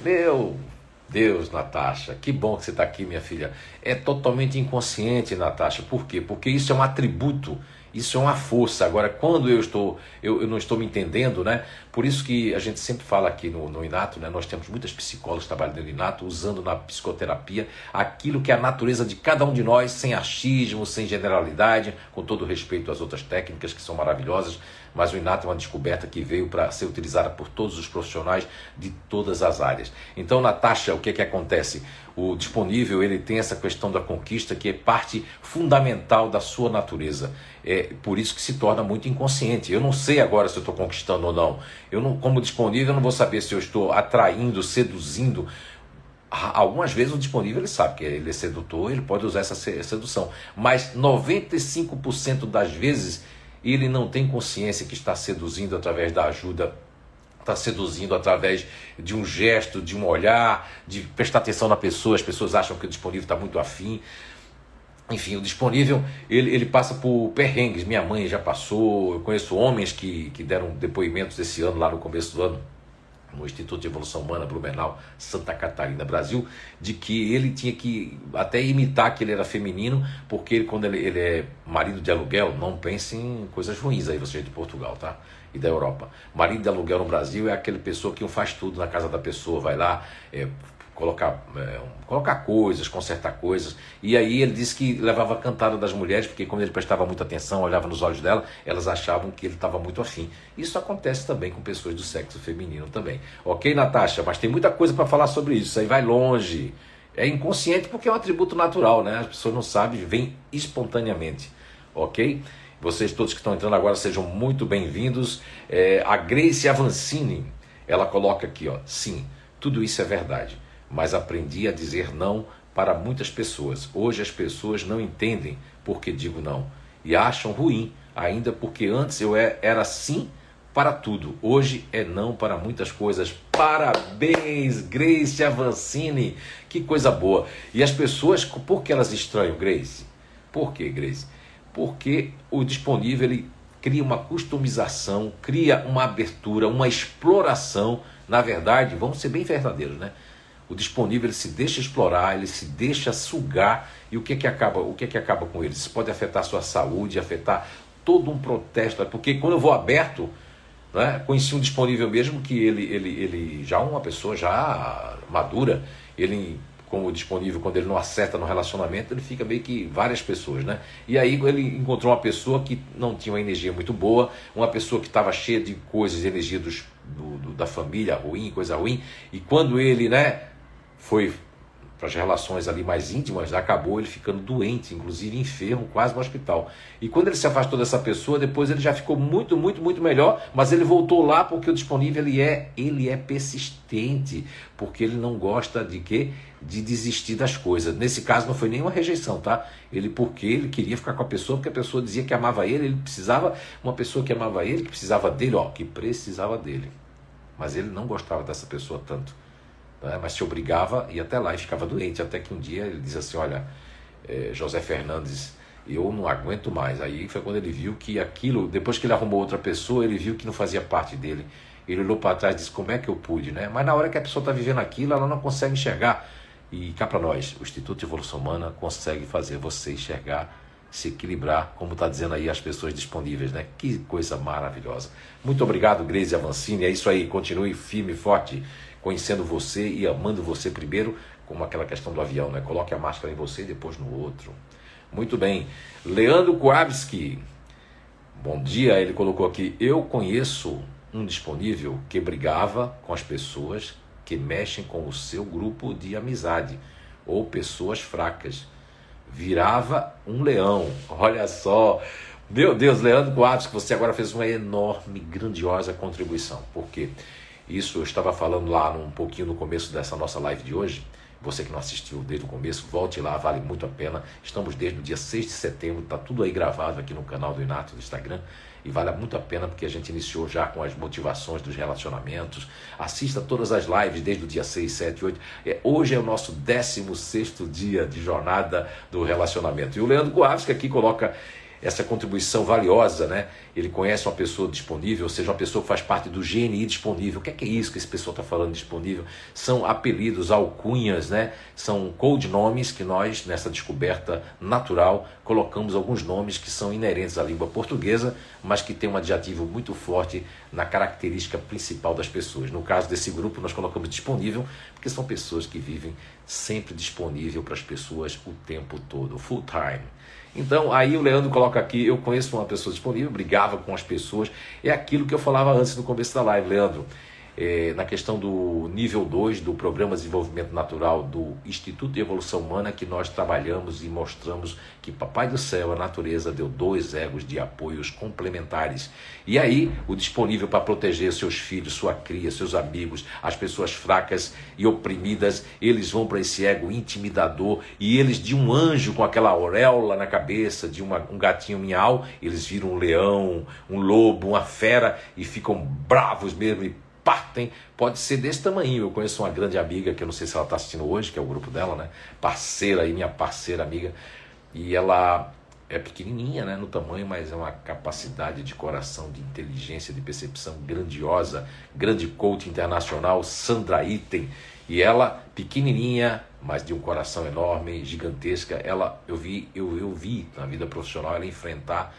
Meu Deus, Natasha, que bom que você está aqui, minha filha. É totalmente inconsciente, Natasha. Por quê? Porque isso é um atributo isso é uma força. Agora, quando eu estou, eu, eu, não estou me entendendo, né? Por isso que a gente sempre fala aqui no, no Inato, né? Nós temos muitas psicólogas trabalhando no Inato, usando na psicoterapia aquilo que é a natureza de cada um de nós, sem achismo, sem generalidade, com todo respeito às outras técnicas que são maravilhosas, mas o Inato é uma descoberta que veio para ser utilizada por todos os profissionais de todas as áreas. Então, Natasha, o que é que acontece? O disponível ele tem essa questão da conquista que é parte fundamental da sua natureza. É por isso que se torna muito inconsciente. Eu não sei agora se eu estou conquistando ou não. Eu não, como disponível, eu não vou saber se eu estou atraindo, seduzindo. Algumas vezes o disponível ele sabe que ele é sedutor, ele pode usar essa sedução, mas 95% das vezes ele não tem consciência que está seduzindo através da ajuda, está seduzindo através de um gesto, de um olhar, de prestar atenção na pessoa. As pessoas acham que o disponível está muito afim. Enfim, o disponível ele, ele passa por perrengues. Minha mãe já passou. Eu conheço homens que, que deram depoimentos esse ano, lá no começo do ano, no Instituto de Evolução Humana Blumenau, Santa Catarina, Brasil, de que ele tinha que até imitar que ele era feminino, porque ele, quando ele, ele é marido de aluguel, não pense em coisas ruins aí, você é de Portugal, tá? E da Europa. Marido de aluguel no Brasil é aquele pessoa que faz tudo na casa da pessoa, vai lá, é, colocar, é, colocar coisas, consertar coisas. E aí ele disse que levava a cantada das mulheres, porque quando ele prestava muita atenção, olhava nos olhos dela, elas achavam que ele estava muito afim. Isso acontece também com pessoas do sexo feminino também. Ok, Natasha? Mas tem muita coisa para falar sobre isso. Isso aí vai longe. É inconsciente porque é um atributo natural, né? As pessoas não sabem, vem espontaneamente. Ok? Vocês todos que estão entrando agora sejam muito bem-vindos. É, a Grace Avancini, ela coloca aqui, ó, sim, tudo isso é verdade mas aprendi a dizer não para muitas pessoas. Hoje as pessoas não entendem porque digo não e acham ruim, ainda porque antes eu é, era sim para tudo. Hoje é não para muitas coisas. Parabéns, Grace Avancini. Que coisa boa. E as pessoas, por que elas estranham, Grace? Por que, Grace? Porque o disponível ele cria uma customização, cria uma abertura, uma exploração. Na verdade, vamos ser bem verdadeiros, né? O disponível ele se deixa explorar, ele se deixa sugar e o que é que acaba, o que é que acaba com ele? Isso pode afetar sua saúde, afetar todo um protesto, porque quando eu vou aberto, né, conheci um disponível mesmo que ele, ele, ele já uma pessoa já madura, ele como disponível quando ele não acerta no relacionamento, ele fica meio que várias pessoas, né? E aí ele encontrou uma pessoa que não tinha uma energia muito boa, uma pessoa que estava cheia de coisas, energia dos, do, do, da família ruim, coisa ruim, e quando ele, né, foi para as relações ali mais íntimas, acabou ele ficando doente, inclusive enfermo, quase no hospital. E quando ele se afastou dessa pessoa, depois ele já ficou muito, muito, muito melhor, mas ele voltou lá porque o disponível ele é, ele é persistente, porque ele não gosta de quê? De desistir das coisas. Nesse caso não foi nenhuma rejeição, tá? Ele porque ele queria ficar com a pessoa, porque a pessoa dizia que amava ele, ele precisava uma pessoa que amava ele, que precisava dele, ó, que precisava dele. Mas ele não gostava dessa pessoa tanto né? mas se obrigava e até lá e ficava doente. Até que um dia ele diz assim: Olha, é, José Fernandes, eu não aguento mais. Aí foi quando ele viu que aquilo, depois que ele arrumou outra pessoa, ele viu que não fazia parte dele. Ele olhou para trás e disse: Como é que eu pude? Né? Mas na hora que a pessoa está vivendo aquilo, ela não consegue enxergar. E cá para nós, o Instituto de Evolução Humana consegue fazer você enxergar, se equilibrar, como está dizendo aí as pessoas disponíveis, né? Que coisa maravilhosa. Muito obrigado, Grace Avancini. É isso aí, continue firme e forte conhecendo você e amando você primeiro, como aquela questão do avião, né? Coloque a máscara em você e depois no outro. Muito bem. Leandro Kowalski. Bom dia, ele colocou aqui: Eu conheço um disponível que brigava com as pessoas que mexem com o seu grupo de amizade ou pessoas fracas. Virava um leão. [laughs] Olha só. Meu Deus, Leandro Kowalski, você agora fez uma enorme, grandiosa contribuição. Por quê? Isso eu estava falando lá um pouquinho no começo dessa nossa live de hoje. Você que não assistiu desde o começo, volte lá, vale muito a pena. Estamos desde o dia 6 de setembro, está tudo aí gravado aqui no canal do Inato do Instagram. E vale muito a pena porque a gente iniciou já com as motivações dos relacionamentos. Assista todas as lives desde o dia 6, 7, 8. É, hoje é o nosso 16 dia de jornada do relacionamento. E o Leandro que aqui coloca essa contribuição valiosa, né? Ele conhece uma pessoa disponível, ou seja, uma pessoa que faz parte do GNI disponível. O que é, que é isso que esse pessoal está falando disponível? São apelidos, alcunhas, né? São codinomes que nós, nessa descoberta natural, colocamos alguns nomes que são inerentes à língua portuguesa, mas que tem um adjetivo muito forte na característica principal das pessoas. No caso desse grupo, nós colocamos disponível, porque são pessoas que vivem sempre disponível para as pessoas o tempo todo, full time. Então, aí o Leandro coloca aqui: eu conheço uma pessoa disponível, brigava com as pessoas. É aquilo que eu falava antes no começo da live, Leandro é, na questão do nível 2 do Programa de Desenvolvimento Natural do Instituto de Evolução Humana, que nós trabalhamos e mostramos que Papai do Céu, a natureza, deu dois egos de apoios complementares. E aí, o disponível para proteger seus filhos, sua cria, seus amigos, as pessoas fracas e oprimidas, eles vão para esse ego intimidador e eles, de um anjo com aquela auréola na cabeça, de uma, um gatinho miau, eles viram um leão, um lobo, uma fera e ficam bravos mesmo e partem, pode ser desse tamanho. Eu conheço uma grande amiga, que eu não sei se ela está assistindo hoje, que é o grupo dela, né? Parceira aí, minha parceira amiga. E ela é pequenininha né, no tamanho, mas é uma capacidade de coração, de inteligência, de percepção grandiosa. Grande coach internacional, Sandra Item. E ela, pequenininha, mas de um coração enorme, gigantesca, ela, eu vi, eu, eu vi na vida profissional ela enfrentar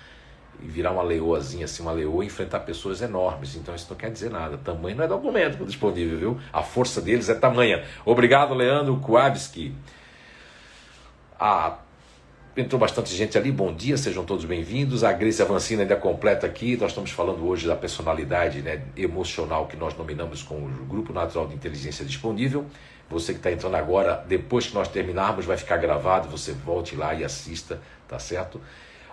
e virar uma leoazinha, assim, uma leoa e enfrentar pessoas enormes. Então isso não quer dizer nada. Tamanho não é documento disponível, viu? A força deles é tamanha. Obrigado, Leandro Kowalski. Ah, entrou bastante gente ali. Bom dia, sejam todos bem-vindos. A Grace Avancina ainda completa aqui. Nós estamos falando hoje da personalidade né, emocional que nós nominamos com o Grupo Natural de Inteligência Disponível. Você que está entrando agora, depois que nós terminarmos, vai ficar gravado. Você volte lá e assista, tá certo?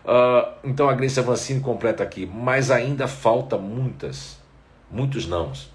Uh, então a Grace Avancini completa aqui, mas ainda falta muitas, muitos nãos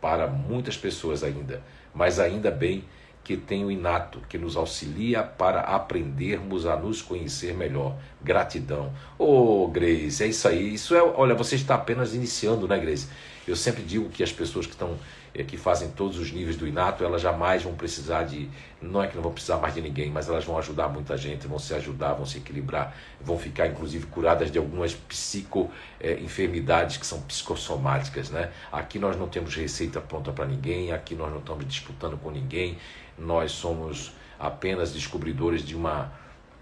para muitas pessoas ainda, mas ainda bem que tem o inato que nos auxilia para aprendermos a nos conhecer melhor. Gratidão. Ô, oh, Grace, é isso aí. Isso é, olha, você está apenas iniciando, né, Grace? Eu sempre digo que as pessoas que estão é, que fazem todos os níveis do inato, elas jamais vão precisar de. Não é que não vão precisar mais de ninguém, mas elas vão ajudar muita gente, vão se ajudar, vão se equilibrar, vão ficar inclusive curadas de algumas psico é, que são psicossomáticas. Né? Aqui nós não temos receita pronta para ninguém, aqui nós não estamos disputando com ninguém, nós somos apenas descobridores de uma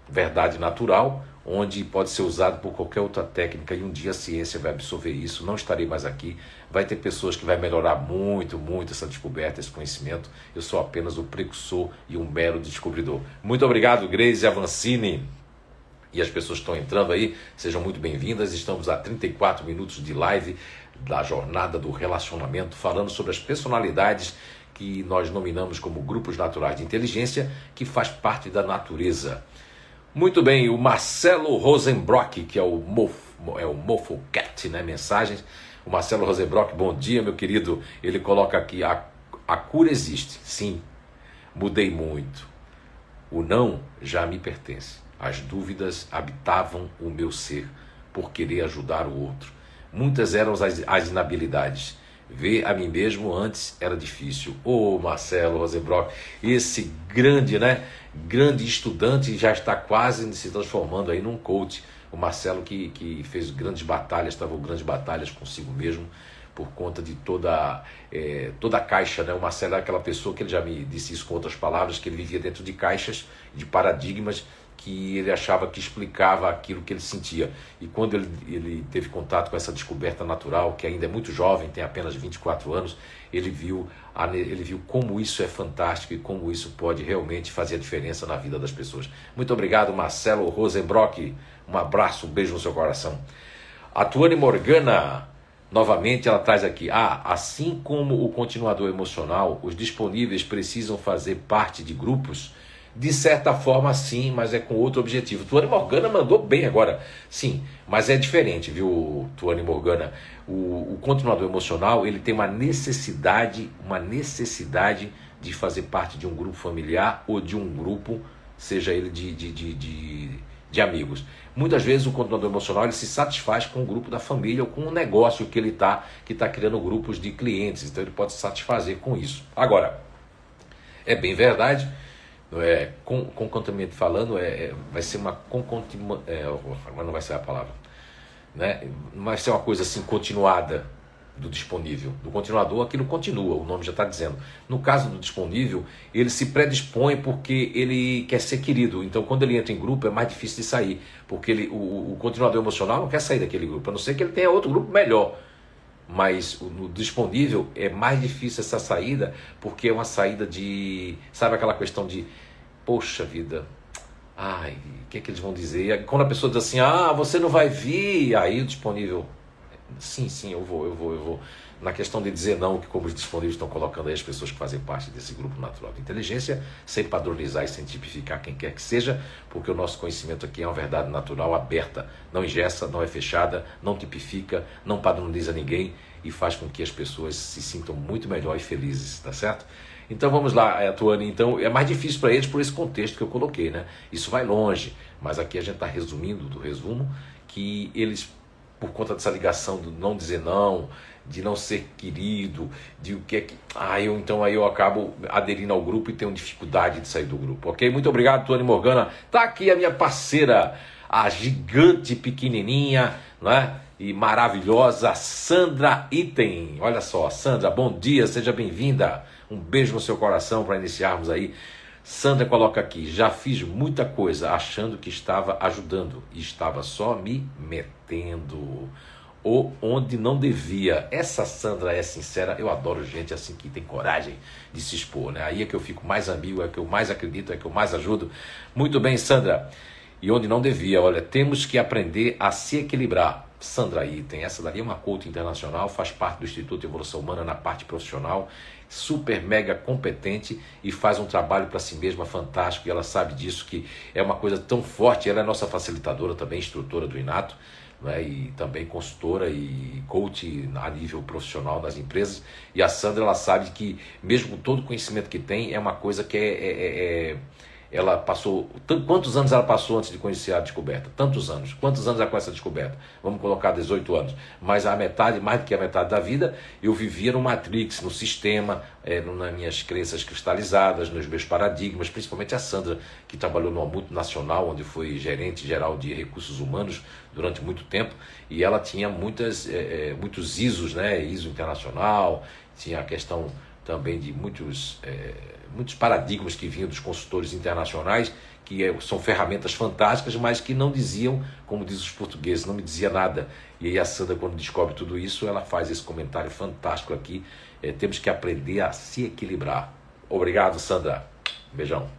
verdade natural, onde pode ser usado por qualquer outra técnica e um dia a ciência vai absorver isso. Não estarei mais aqui. Vai ter pessoas que vai melhorar muito, muito essa descoberta, esse conhecimento. Eu sou apenas o precursor e um mero descobridor. Muito obrigado, Grace Avancini. E as pessoas que estão entrando aí, sejam muito bem-vindas. Estamos a 34 minutos de live da jornada do relacionamento, falando sobre as personalidades que nós nominamos como grupos naturais de inteligência, que faz parte da natureza. Muito bem, o Marcelo Rosenbrock, que é o Mofo, é o Mofo Cat, né? Mensagens. O Marcelo Rosenbrock, bom dia, meu querido. Ele coloca aqui: a, a cura existe, sim. Mudei muito. O não já me pertence. As dúvidas habitavam o meu ser por querer ajudar o outro. Muitas eram as, as inabilidades. Ver a mim mesmo antes era difícil. Ô oh, Marcelo Rosenbrock, esse grande, né? Grande estudante já está quase se transformando aí num coach. O Marcelo que, que fez grandes batalhas, travou grandes batalhas consigo mesmo por conta de toda, é, toda a caixa. Né? O Marcelo é aquela pessoa que ele já me disse isso com outras palavras, que ele vivia dentro de caixas, de paradigmas que ele achava que explicava aquilo que ele sentia. E quando ele, ele teve contato com essa descoberta natural, que ainda é muito jovem, tem apenas 24 anos, ele viu, ele viu como isso é fantástico e como isso pode realmente fazer a diferença na vida das pessoas. Muito obrigado, Marcelo Rosenbrock. Um abraço, um beijo no seu coração. A Tuane Morgana, novamente, ela traz aqui: ah, assim como o continuador emocional, os disponíveis precisam fazer parte de grupos de certa forma, sim, mas é com outro objetivo. Tuane Morgana mandou bem agora. Sim, mas é diferente, viu, Tuane Morgana? O, o continuador emocional, ele tem uma necessidade, uma necessidade de fazer parte de um grupo familiar ou de um grupo, seja ele de, de, de, de, de amigos. Muitas vezes o continuador emocional ele se satisfaz com o grupo da família ou com o negócio que ele está, que está criando grupos de clientes. Então ele pode se satisfazer com isso. Agora, é bem verdade é com, concomitantemente falando é, é, vai ser uma concomitant, é, não vai ser a palavra né vai ser uma coisa assim continuada do disponível do continuador aquilo continua o nome já está dizendo no caso do disponível ele se predispõe porque ele quer ser querido então quando ele entra em grupo é mais difícil de sair porque ele o, o continuador emocional não quer sair daquele grupo a não ser que ele tenha outro grupo melhor mas no disponível é mais difícil essa saída, porque é uma saída de. Sabe aquela questão de. Poxa vida, ai, o que é que eles vão dizer? Quando a pessoa diz assim, ah, você não vai vir, aí o disponível. Sim, sim, eu vou, eu vou, eu vou na questão de dizer não, que como os disponíveis estão colocando aí as pessoas que fazem parte desse grupo natural de inteligência, sem padronizar e sem tipificar quem quer que seja, porque o nosso conhecimento aqui é uma verdade natural aberta, não ingessa, não é fechada, não tipifica, não padroniza ninguém e faz com que as pessoas se sintam muito melhor e felizes, tá certo? Então vamos lá, Tuane. Então é mais difícil para eles por esse contexto que eu coloquei, né? Isso vai longe, mas aqui a gente está resumindo do resumo que eles, por conta dessa ligação do não dizer não, de não ser querido, de o que é que. Ah, eu então aí eu acabo aderindo ao grupo e tenho dificuldade de sair do grupo, ok? Muito obrigado, Tony Morgana. Tá aqui a minha parceira, a gigante pequenininha, não é? E maravilhosa Sandra Item. Olha só, Sandra, bom dia, seja bem-vinda. Um beijo no seu coração para iniciarmos aí. Sandra coloca aqui: já fiz muita coisa achando que estava ajudando e estava só me metendo ou onde não devia. Essa Sandra é sincera, eu adoro gente assim que tem coragem de se expor, né? Aí é que eu fico mais amigo, é que eu mais acredito, é que eu mais ajudo. Muito bem, Sandra. E onde não devia, olha, temos que aprender a se equilibrar. Sandra aí tem essa daí é uma coach internacional, faz parte do Instituto de Evolução Humana na parte profissional, super mega competente e faz um trabalho para si mesma fantástico. E ela sabe disso que é uma coisa tão forte. Ela é nossa facilitadora também, instrutora do Inato né, e também consultora e coach a nível profissional nas empresas. E a Sandra ela sabe que, mesmo com todo o conhecimento que tem, é uma coisa que é, é, é, é ela passou. Quantos anos ela passou antes de conhecer a descoberta? Tantos anos. Quantos anos ela com essa descoberta? Vamos colocar 18 anos. Mas a metade, mais do que a metade da vida, eu vivia no Matrix, no sistema, é, nas minhas crenças cristalizadas, nos meus paradigmas, principalmente a Sandra, que trabalhou numa multinacional, onde foi gerente geral de recursos humanos durante muito tempo, e ela tinha muitas, é, é muitos ISOs, né? ISO internacional, tinha a questão também de muitos. É, muitos paradigmas que vinham dos consultores internacionais, que é, são ferramentas fantásticas, mas que não diziam, como diz os portugueses, não me dizia nada. E aí a Sandra, quando descobre tudo isso, ela faz esse comentário fantástico aqui. É, temos que aprender a se equilibrar. Obrigado, Sandra. Beijão.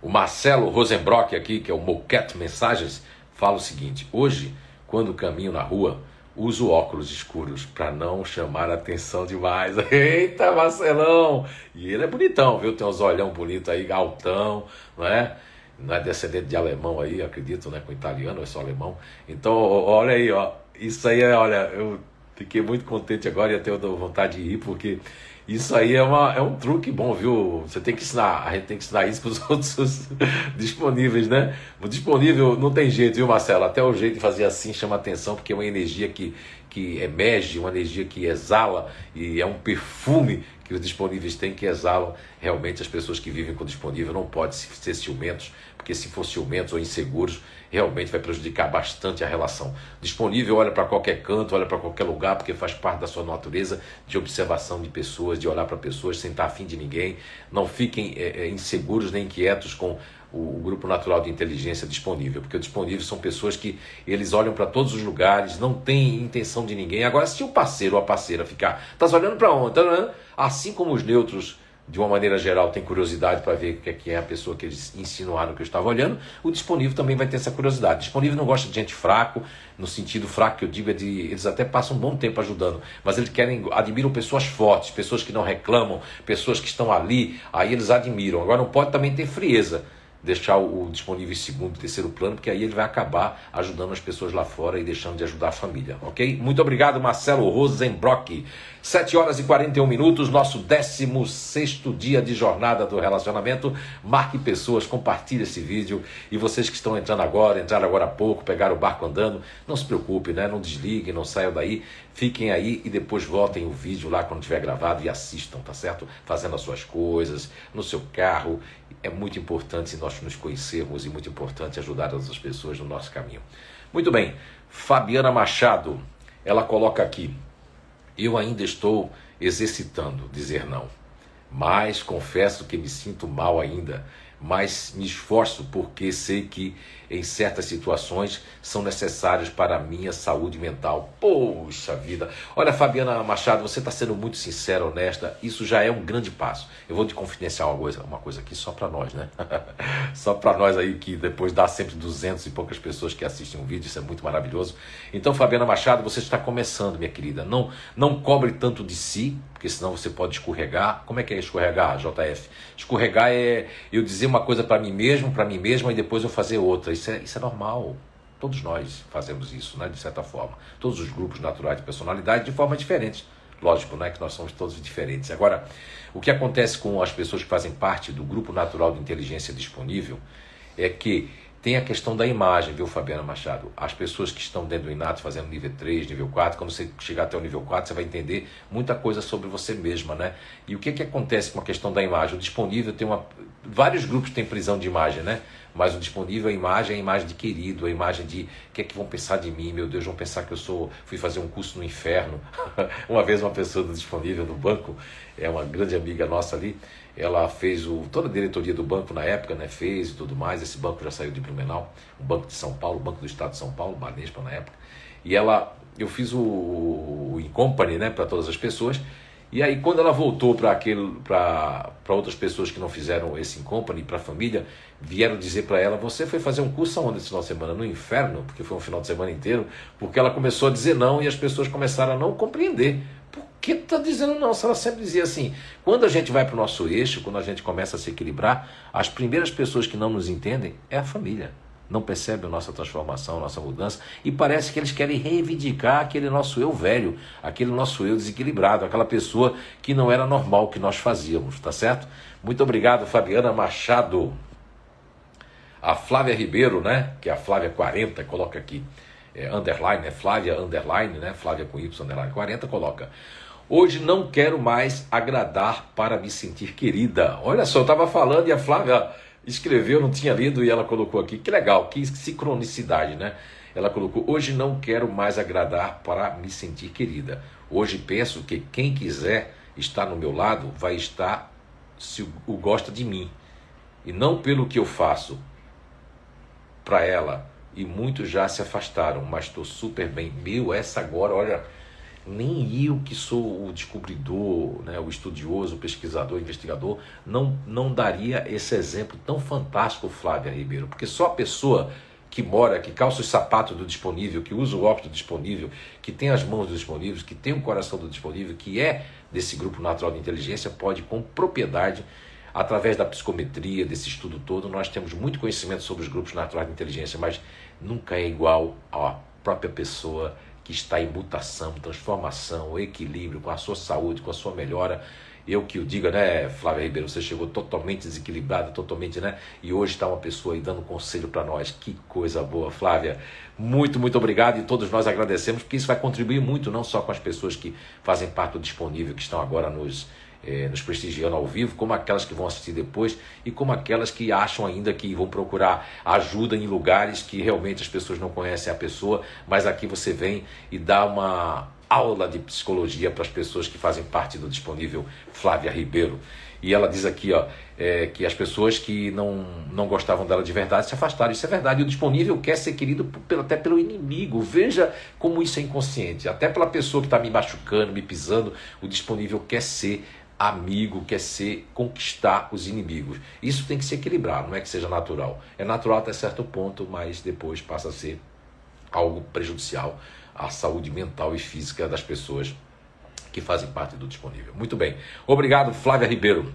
O Marcelo Rosenbrock aqui, que é o Moquete Mensagens, fala o seguinte: hoje, quando caminho na rua, uso óculos escuros para não chamar atenção demais. [laughs] Eita, Marcelão! E ele é bonitão, viu? Tem uns olhão bonito aí, altão, não é? Não é descendente de alemão aí, acredito, né? Com italiano, é só alemão. Então, olha aí, ó. Isso aí é, olha, eu fiquei muito contente agora e até eu dou vontade de ir, porque isso aí é, uma, é um truque bom, viu? Você tem que ensinar, a gente tem que ensinar isso [laughs] para os outros disponíveis, né? O disponível não tem jeito, viu, Marcelo? Até o jeito de fazer assim chama atenção, porque é uma energia que, que emerge, uma energia que exala e é um perfume que os disponíveis têm que exalam realmente as pessoas que vivem com disponível. Não pode ser ciumentos, porque se for ciumentos ou inseguros, realmente vai prejudicar bastante a relação. Disponível, olha para qualquer canto, olha para qualquer lugar, porque faz parte da sua natureza de observação de pessoas, de olhar para pessoas sem estar afim de ninguém. Não fiquem é, é, inseguros nem inquietos com o, grupo natural de inteligência disponível, porque o disponível são pessoas que eles olham para todos os lugares, não tem intenção de ninguém. Agora, se o parceiro ou a parceira ficar, estás olhando para onde? Tá olhando? Assim como os neutros de uma maneira geral, tem curiosidade para ver o que é, é a pessoa que eles insinuaram que eu estava olhando, o disponível também vai ter essa curiosidade. O disponível não gosta de gente fraco, no sentido fraco que eu digo é de. Eles até passam um bom tempo ajudando, mas eles querem, admiram pessoas fortes, pessoas que não reclamam, pessoas que estão ali, aí eles admiram. Agora não pode também ter frieza deixar o disponível em segundo, terceiro plano, porque aí ele vai acabar ajudando as pessoas lá fora e deixando de ajudar a família, ok? Muito obrigado, Marcelo Rosenbrock. 7 horas e 41 minutos, nosso 16 dia de jornada do relacionamento. Marque pessoas, compartilhe esse vídeo. E vocês que estão entrando agora, entraram agora há pouco, pegaram o barco andando, não se preocupe, né? Não desliguem, não saiam daí. Fiquem aí e depois voltem o vídeo lá quando tiver gravado e assistam, tá certo? Fazendo as suas coisas, no seu carro. É muito importante nós nos conhecermos e muito importante ajudar as pessoas no nosso caminho. Muito bem, Fabiana Machado, ela coloca aqui. Eu ainda estou exercitando dizer não, mas confesso que me sinto mal ainda, mas me esforço porque sei que em certas situações são necessários para a minha saúde mental. Poxa vida! Olha, Fabiana Machado, você está sendo muito sincera, honesta. Isso já é um grande passo. Eu vou te confidenciar uma coisa, uma coisa aqui só para nós, né? [laughs] só para nós aí que depois dá sempre 200 e poucas pessoas que assistem um vídeo, isso é muito maravilhoso. Então, Fabiana Machado, você está começando, minha querida. Não, não cobre tanto de si, porque senão você pode escorregar. Como é que é escorregar, JF? Escorregar é eu dizer uma coisa para mim mesmo, para mim mesma e depois eu fazer outra. Isso é, isso é normal. Todos nós fazemos isso, né, de certa forma. Todos os grupos naturais de personalidade de forma diferente. Lógico, né, que nós somos todos diferentes. Agora, o que acontece com as pessoas que fazem parte do grupo natural de inteligência disponível é que tem a questão da imagem, viu, Fabiana Machado? As pessoas que estão dentro do Inato fazendo nível 3, nível 4, quando você chegar até o nível 4, você vai entender muita coisa sobre você mesma, né? E o que, que acontece com a questão da imagem? O disponível tem uma. Vários grupos têm prisão de imagem, né? Mas o disponível, a imagem é a imagem de querido, a imagem de o que é que vão pensar de mim, meu Deus, vão pensar que eu sou fui fazer um curso no inferno. [laughs] uma vez uma pessoa do disponível no banco, é uma grande amiga nossa ali, ela fez o, toda a diretoria do banco na época, né, fez e tudo mais. Esse banco já saiu de Blumenau, o Banco de São Paulo, o Banco do Estado de São Paulo, Banespa na época. E ela, eu fiz o, o company, né, para todas as pessoas. E aí quando ela voltou para outras pessoas que não fizeram esse company, para a família, vieram dizer para ela: você foi fazer um curso aonde esse final de semana? No inferno, porque foi um final de semana inteiro, porque ela começou a dizer não e as pessoas começaram a não compreender que está dizendo não? Se ela sempre dizia assim, quando a gente vai para o nosso eixo, quando a gente começa a se equilibrar, as primeiras pessoas que não nos entendem é a família. Não percebem a nossa transformação, a nossa mudança, e parece que eles querem reivindicar aquele nosso eu velho, aquele nosso eu desequilibrado, aquela pessoa que não era normal que nós fazíamos, tá certo? Muito obrigado, Fabiana Machado. A Flávia Ribeiro, né? Que é a Flávia 40, coloca aqui. É, underline, é Flávia underline, né? Flávia com Y underline 40, coloca. Hoje não quero mais agradar para me sentir querida. Olha só, eu estava falando e a Flávia escreveu, não tinha lido e ela colocou aqui. Que legal, que sincronicidade, né? Ela colocou: Hoje não quero mais agradar para me sentir querida. Hoje penso que quem quiser estar no meu lado vai estar se o gosta de mim e não pelo que eu faço para ela. E muitos já se afastaram, mas estou super bem. Meu, essa agora, olha nem eu que sou o descobridor, né, o estudioso, o pesquisador, o investigador, não, não daria esse exemplo tão fantástico, Flávia Ribeiro, porque só a pessoa que mora, que calça os sapatos do disponível, que usa o óculos do disponível, que tem as mãos do disponível, que tem o coração do disponível, que é desse grupo natural de inteligência, pode com propriedade, através da psicometria, desse estudo todo, nós temos muito conhecimento sobre os grupos naturais de inteligência, mas nunca é igual à própria pessoa que está em mutação, transformação, equilíbrio com a sua saúde, com a sua melhora eu que o diga, né, Flávia Ribeiro, você chegou totalmente desequilibrada, totalmente, né? E hoje está uma pessoa aí dando conselho para nós. Que coisa boa, Flávia. Muito, muito obrigado e todos nós agradecemos, porque isso vai contribuir muito, não só com as pessoas que fazem parte do disponível, que estão agora nos, eh, nos prestigiando ao vivo, como aquelas que vão assistir depois e como aquelas que acham ainda que vão procurar ajuda em lugares que realmente as pessoas não conhecem a pessoa, mas aqui você vem e dá uma aula de psicologia para as pessoas que fazem parte do disponível Flávia Ribeiro. E ela diz aqui ó, é, que as pessoas que não, não gostavam dela de verdade se afastaram. Isso é verdade. E o disponível quer ser querido até pelo inimigo. Veja como isso é inconsciente. Até pela pessoa que está me machucando, me pisando, o disponível quer ser amigo, quer ser conquistar os inimigos. Isso tem que se equilibrar, não é que seja natural. É natural até certo ponto, mas depois passa a ser algo prejudicial a saúde mental e física das pessoas que fazem parte do disponível. Muito bem. Obrigado, Flávia Ribeiro.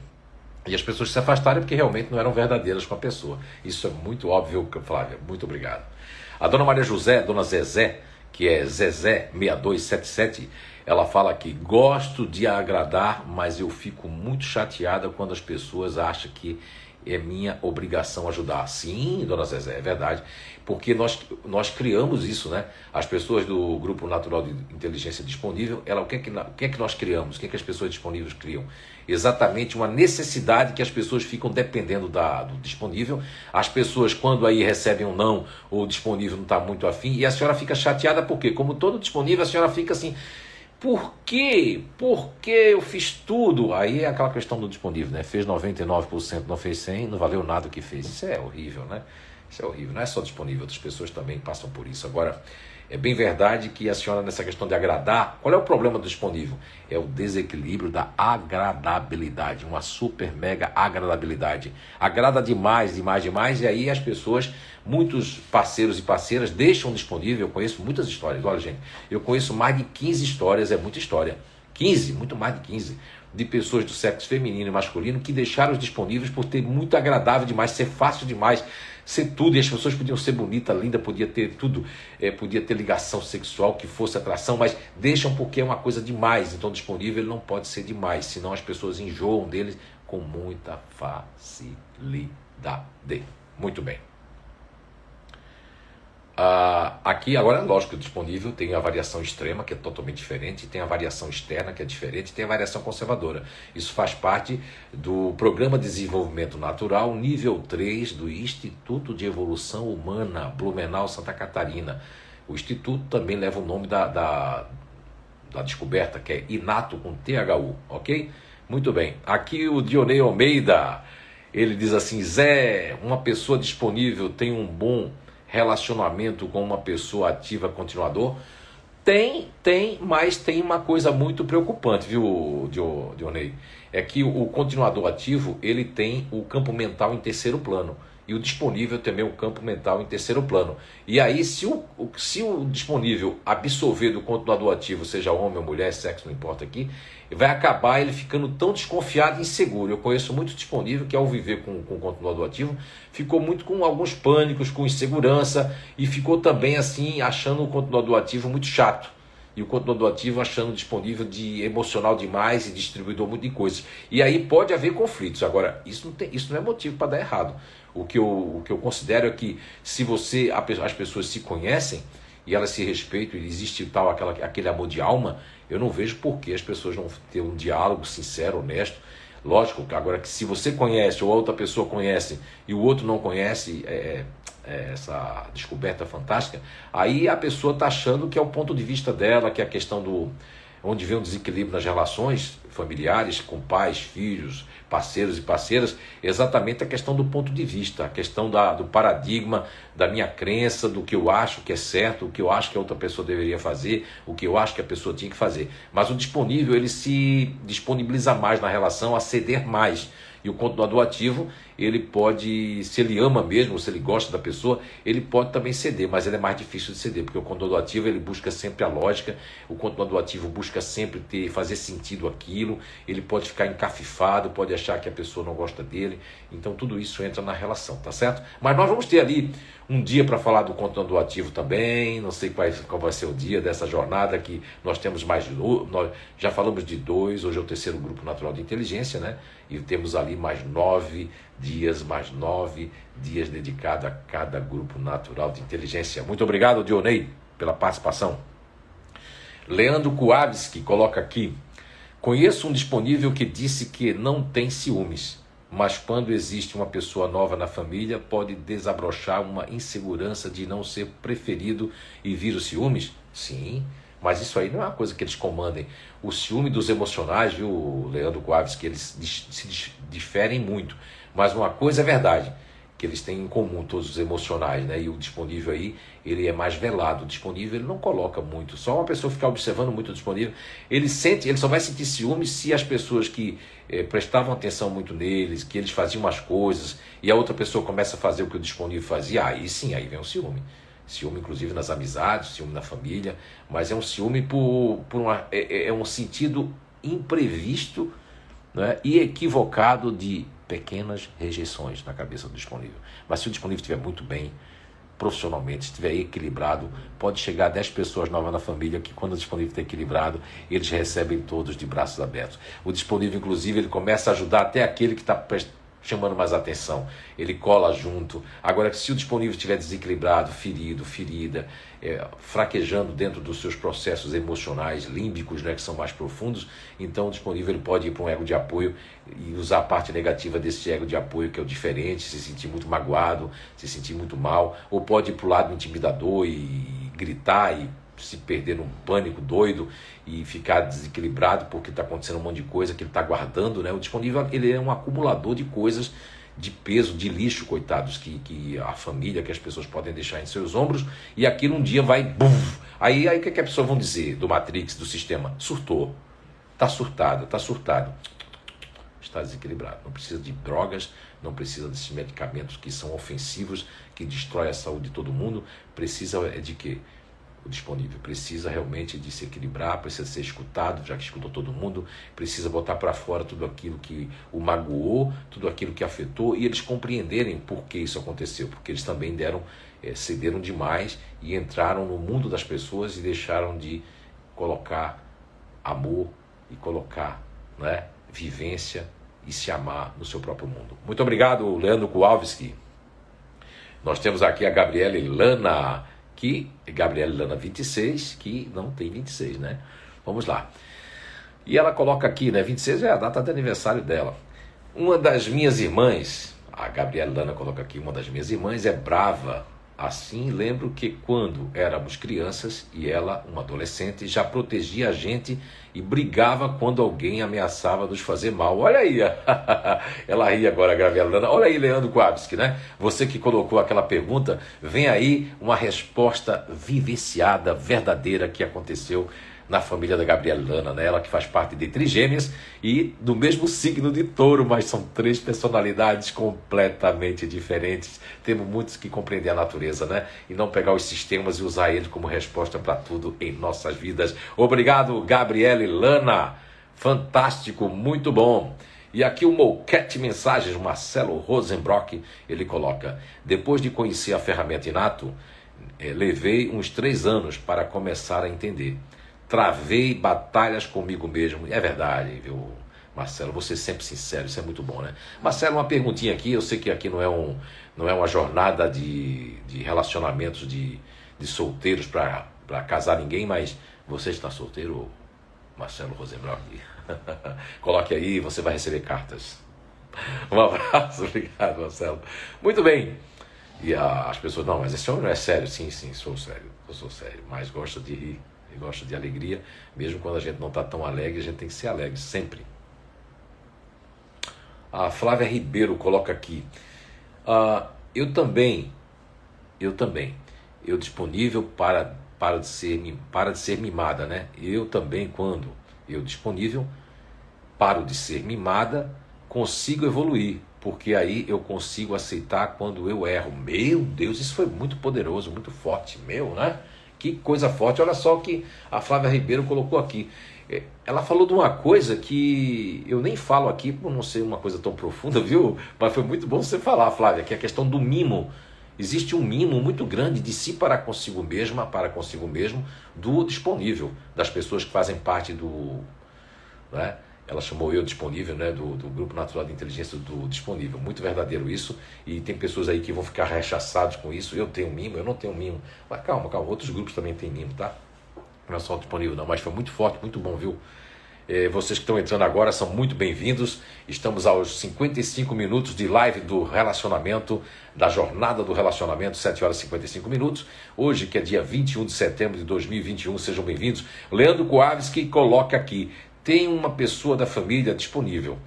E as pessoas se afastaram porque realmente não eram verdadeiras com a pessoa. Isso é muito óbvio, Flávia. Muito obrigado. A dona Maria José, dona Zezé, que é Zezé6277, ela fala aqui: gosto de agradar, mas eu fico muito chateada quando as pessoas acham que é minha obrigação ajudar. Sim, dona Zezé, é verdade porque nós, nós criamos isso, né? As pessoas do Grupo Natural de Inteligência Disponível, ela, o, que é que, o que é que nós criamos? O que é que as pessoas disponíveis criam? Exatamente uma necessidade que as pessoas ficam dependendo da, do disponível. As pessoas, quando aí recebem um não, ou o disponível não está muito afim, e a senhora fica chateada, porque, como todo disponível, a senhora fica assim. Por quê? Por que eu fiz tudo? Aí é aquela questão do disponível, né? Fez 99%, não fez 100%, não valeu nada o que fez. Isso é horrível, né? Isso é horrível. Não é só disponível, outras pessoas também passam por isso. Agora, é bem verdade que a senhora, nessa questão de agradar, qual é o problema disponível? É o desequilíbrio da agradabilidade, uma super mega agradabilidade. Agrada demais, demais, demais, e aí as pessoas, muitos parceiros e parceiras deixam disponível. Eu conheço muitas histórias. Olha, gente, eu conheço mais de 15 histórias, é muita história. 15, muito mais de 15, de pessoas do sexo feminino e masculino que deixaram os disponíveis por ter muito agradável demais, ser fácil demais ser tudo, e as pessoas podiam ser bonita, linda, podia ter tudo, é, podia ter ligação sexual, que fosse atração, mas deixam porque é uma coisa demais, então disponível ele não pode ser demais, senão as pessoas enjoam dele com muita facilidade. Muito bem. Ah, aqui, agora, lógico, disponível tem a variação extrema, que é totalmente diferente, tem a variação externa, que é diferente, tem a variação conservadora. Isso faz parte do Programa de Desenvolvimento Natural, nível 3 do Instituto de Evolução Humana, Blumenau, Santa Catarina. O Instituto também leva o nome da, da, da descoberta, que é Inato com THU, ok? Muito bem. Aqui o Dionei Almeida, ele diz assim: Zé, uma pessoa disponível tem um bom relacionamento com uma pessoa ativa continuador? Tem, tem, mas tem uma coisa muito preocupante, viu, Dionei? É que o continuador ativo, ele tem o campo mental em terceiro plano e o disponível também o campo mental em terceiro plano. E aí, se o, se o disponível absorver do continuador ativo, seja homem ou mulher, sexo, não importa aqui, vai acabar ele ficando tão desconfiado e inseguro. Eu conheço muito disponível que, ao viver com, com o continuador ativo, ficou muito com alguns pânicos, com insegurança e ficou também assim, achando o continuador ativo muito chato e o continuador ativo achando disponível de emocional demais e distribuidor muito de coisas. E aí pode haver conflitos. Agora, isso não, tem, isso não é motivo para dar errado. O que, eu, o que eu considero é que se você as pessoas se conhecem e elas se respeitam e existe tal aquela, aquele amor de alma, eu não vejo por que as pessoas não ter um diálogo sincero, honesto. Lógico agora que se você conhece ou outra pessoa conhece e o outro não conhece, é, é, essa descoberta fantástica, aí a pessoa está achando que é o ponto de vista dela, que é a questão do onde vem um desequilíbrio nas relações familiares, com pais, filhos, parceiros e parceiras, exatamente a questão do ponto de vista, a questão da, do paradigma, da minha crença, do que eu acho que é certo, o que eu acho que a outra pessoa deveria fazer, o que eu acho que a pessoa tinha que fazer. Mas o disponível, ele se disponibiliza mais na relação a ceder mais E o continuador ativo, ele pode, se ele ama mesmo, se ele gosta da pessoa, ele pode também ceder, mas ele é mais difícil de ceder, porque o continuador ativo ele busca sempre a lógica, o continuador ativo busca sempre ter, fazer sentido aquilo, ele pode ficar encafifado, pode achar que a pessoa não gosta dele, então tudo isso entra na relação, tá certo? Mas nós vamos ter ali um dia para falar do continuador ativo também, não sei qual, qual vai ser o dia dessa jornada que nós temos mais nós já falamos de dois, hoje é o terceiro grupo natural de inteligência, né? E temos ali mais nove dias, mais nove dias dedicados a cada grupo natural de inteligência. Muito obrigado, Dionei, pela participação. Leandro Kuavski coloca aqui: Conheço um disponível que disse que não tem ciúmes, mas quando existe uma pessoa nova na família, pode desabrochar uma insegurança de não ser preferido e vir os ciúmes? Sim, mas isso aí não é uma coisa que eles comandem. O ciúme dos emocionais, viu, Leandro Guaves, que eles se diferem muito. Mas uma coisa é verdade, que eles têm em comum todos os emocionais, né? E o disponível aí, ele é mais velado. O disponível ele não coloca muito. Só uma pessoa ficar observando muito o disponível, ele sente, ele só vai sentir ciúme se as pessoas que eh, prestavam atenção muito neles, que eles faziam as coisas, e a outra pessoa começa a fazer o que o disponível fazia, aí sim, aí vem o ciúme ciúme inclusive nas amizades, ciúme na família, mas é um ciúme por, por uma, é, é, é um sentido imprevisto né, e equivocado de pequenas rejeições na cabeça do disponível. Mas se o disponível estiver muito bem, profissionalmente, estiver equilibrado, pode chegar a 10 pessoas novas na família que quando o disponível está equilibrado, eles recebem todos de braços abertos. O disponível, inclusive, ele começa a ajudar até aquele que está chamando mais atenção, ele cola junto. Agora, se o disponível estiver desequilibrado, ferido, ferida, é, fraquejando dentro dos seus processos emocionais, límbicos, né, que são mais profundos, então o disponível ele pode ir para um ego de apoio e usar a parte negativa desse ego de apoio, que é o diferente, se sentir muito magoado, se sentir muito mal, ou pode ir para o lado intimidador e gritar e se perder num pânico doido e ficar desequilibrado porque está acontecendo um monte de coisa que ele está guardando, né? O disponível ele é um acumulador de coisas de peso, de lixo, coitados, que, que a família, que as pessoas podem deixar em seus ombros, e aquilo um dia vai. Buf, aí aí o que, que as pessoas vão dizer do Matrix, do sistema? Surtou. Está surtado, está surtado. Está desequilibrado. Não precisa de drogas, não precisa desses medicamentos que são ofensivos, que destrói a saúde de todo mundo. Precisa é de quê? O disponível. Precisa realmente de se equilibrar, precisa ser escutado, já que escutou todo mundo, precisa botar para fora tudo aquilo que o magoou, tudo aquilo que afetou e eles compreenderem por que isso aconteceu, porque eles também deram, é, cederam demais e entraram no mundo das pessoas e deixaram de colocar amor e colocar né, vivência e se amar no seu próprio mundo. Muito obrigado, Leandro Kowalski. Nós temos aqui a Gabriela Lana que Gabriela Lana 26, que não tem 26, né? Vamos lá. E ela coloca aqui, né? 26 é a data de aniversário dela. Uma das minhas irmãs, a Gabriela Lana coloca aqui, uma das minhas irmãs é brava. Assim, lembro que quando éramos crianças e ela, uma adolescente, já protegia a gente e brigava quando alguém ameaçava nos fazer mal. Olha aí, [laughs] ela ri agora, Gravielana. Olha aí, Leandro Quabski, né? Você que colocou aquela pergunta, vem aí uma resposta vivenciada, verdadeira que aconteceu na família da Gabriela Lana, né? ela que faz parte de Trigêmeas e do mesmo signo de touro, mas são três personalidades completamente diferentes. Temos muitos que compreender a natureza, né? E não pegar os sistemas e usar eles como resposta para tudo em nossas vidas. Obrigado, Gabriela Lana. Fantástico, muito bom. E aqui o Mouquete Mensagens, Marcelo Rosenbrock, ele coloca: depois de conhecer a ferramenta Inato, eh, levei uns três anos para começar a entender travei batalhas comigo mesmo. É verdade, viu, Marcelo? Você sempre sincero, isso é muito bom, né? Marcelo, uma perguntinha aqui. Eu sei que aqui não é, um, não é uma jornada de, de relacionamentos de, de solteiros para casar ninguém, mas você está solteiro, Marcelo Rosenbrock? [laughs] Coloque aí, você vai receber cartas. Um abraço, [laughs] obrigado, Marcelo. Muito bem. E as pessoas, não, mas esse homem não é sério. Sim, sim, sou sério. Eu sou sério, mas gosto de rir e gosta de alegria, mesmo quando a gente não está tão alegre, a gente tem que ser alegre sempre. A Flávia Ribeiro coloca aqui. Uh, eu também, eu também, eu disponível para, para, de ser, para de ser mimada, né? Eu também, quando eu disponível, paro de ser mimada consigo evoluir, porque aí eu consigo aceitar quando eu erro. Meu Deus, isso foi muito poderoso, muito forte, meu, né? Que coisa forte. Olha só o que a Flávia Ribeiro colocou aqui. É, ela falou de uma coisa que eu nem falo aqui por não ser uma coisa tão profunda, [laughs] viu? Mas foi muito bom você falar, Flávia, que é a questão do mimo. Existe um mimo muito grande de si para consigo mesma, para consigo mesmo, do disponível, das pessoas que fazem parte do. Né? Ela chamou eu disponível, né? Do, do Grupo Natural de Inteligência do Disponível. Muito verdadeiro isso. E tem pessoas aí que vão ficar rechaçados com isso. Eu tenho mimo, eu não tenho mimo. Mas calma, calma. Outros grupos também têm mimo, tá? Não é só disponível, não. Mas foi muito forte, muito bom, viu? É, vocês que estão entrando agora são muito bem-vindos. Estamos aos 55 minutos de live do relacionamento, da jornada do relacionamento, 7 horas e 55 minutos. Hoje, que é dia 21 de setembro de 2021, sejam bem-vindos. Leandro Coaves que coloca aqui: tem uma pessoa da família disponível.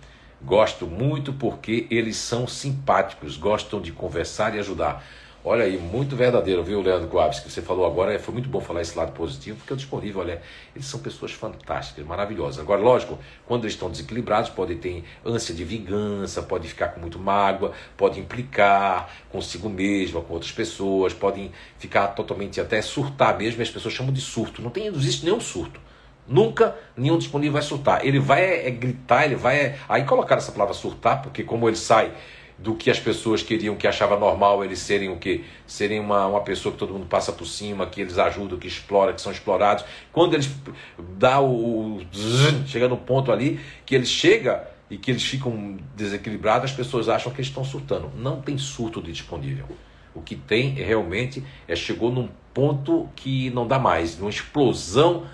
Gosto muito porque eles são simpáticos, gostam de conversar e ajudar. Olha aí, muito verdadeiro, viu, Leandro Coaves, que você falou agora. Foi muito bom falar esse lado positivo, porque o disponível, olha, eles são pessoas fantásticas, maravilhosas. Agora, lógico, quando eles estão desequilibrados, podem ter ânsia de vingança, pode ficar com muito mágoa, pode implicar consigo mesmo, com outras pessoas, podem ficar totalmente até surtar mesmo, as pessoas chamam de surto. Não, tem, não existe nenhum surto. Nunca nenhum disponível vai surtar. Ele vai é, é gritar, ele vai. É... Aí colocar essa palavra surtar, porque como ele sai do que as pessoas queriam, que achava normal eles serem o quê? Serem uma, uma pessoa que todo mundo passa por cima, que eles ajudam, que explora, que são explorados. Quando eles dá o chega no ponto ali que ele chega e que eles ficam desequilibrados, as pessoas acham que eles estão surtando. Não tem surto de disponível. O que tem é, realmente é chegou num ponto que não dá mais, numa explosão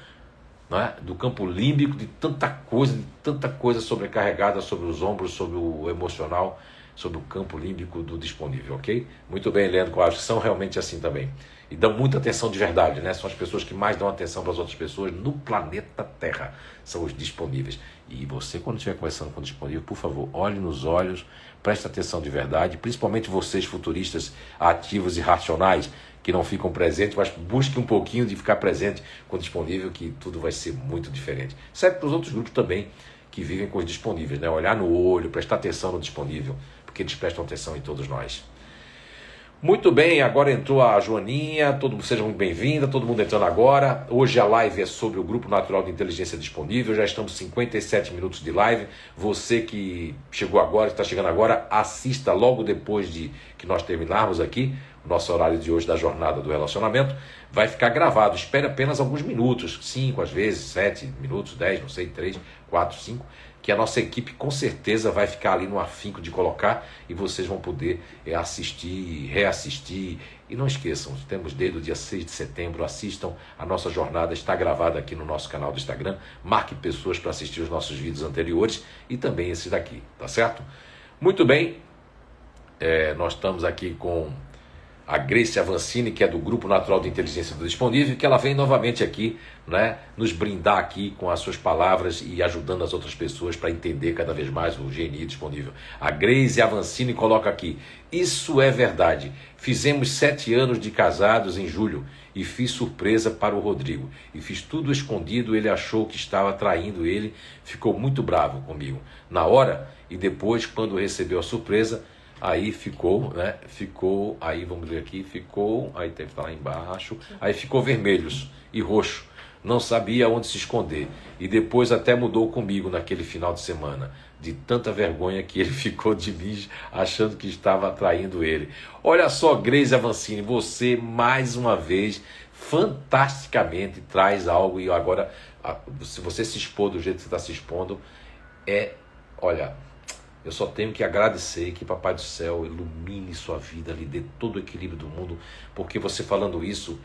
é? do campo límbico, de tanta coisa, de tanta coisa sobrecarregada sobre os ombros, sobre o emocional, sobre o campo límbico do disponível, ok? Muito bem, Leandro Coates, que são realmente assim também. E dão muita atenção de verdade, né? São as pessoas que mais dão atenção para as outras pessoas no planeta Terra, são os disponíveis. E você, quando estiver conversando com o disponível, por favor, olhe nos olhos, preste atenção de verdade, principalmente vocês futuristas ativos e racionais, que não ficam presentes, mas busque um pouquinho de ficar presente com o disponível, que tudo vai ser muito diferente. Serve para os outros grupos também que vivem com os disponíveis, né? Olhar no olho, prestar atenção no disponível porque eles prestam atenção em todos nós. Muito bem, agora entrou a Joaninha, todo seja muito bem-vinda, todo mundo entrando agora. Hoje a live é sobre o Grupo Natural de Inteligência Disponível, já estamos 57 minutos de live. Você que chegou agora, está chegando agora, assista logo depois de que nós terminarmos aqui o nosso horário de hoje da jornada do relacionamento. Vai ficar gravado, espere apenas alguns minutos, 5 às vezes, 7 minutos, 10, não sei, 3, 4, 5 que a nossa equipe com certeza vai ficar ali no afinco de colocar e vocês vão poder é, assistir, reassistir. E não esqueçam, temos desde o dia 6 de setembro, assistam a nossa jornada, está gravada aqui no nosso canal do Instagram. Marque pessoas para assistir os nossos vídeos anteriores e também esse daqui, tá certo? Muito bem, é, nós estamos aqui com a Grace Avancini, que é do Grupo Natural de Inteligência do Disponível, que ela vem novamente aqui né, nos brindar aqui com as suas palavras e ajudando as outras pessoas para entender cada vez mais o GNI disponível. A Grace Avancini coloca aqui: Isso é verdade. Fizemos sete anos de casados em julho e fiz surpresa para o Rodrigo. E fiz tudo escondido, ele achou que estava traindo ele, ficou muito bravo comigo. Na hora e depois, quando recebeu a surpresa, Aí ficou, né? Ficou, aí vamos ver aqui, ficou, aí deve estar lá embaixo, aí ficou vermelhos e roxo. Não sabia onde se esconder. E depois até mudou comigo naquele final de semana. De tanta vergonha que ele [laughs] ficou de mim, achando que estava atraindo ele. Olha só, Grace Avancini, você mais uma vez, fantasticamente, traz algo. E agora, se você se expor do jeito que você está se expondo, é, olha, eu só tenho que agradecer que Papai do Céu ilumine sua vida, lhe dê todo o equilíbrio do mundo, porque você falando isso,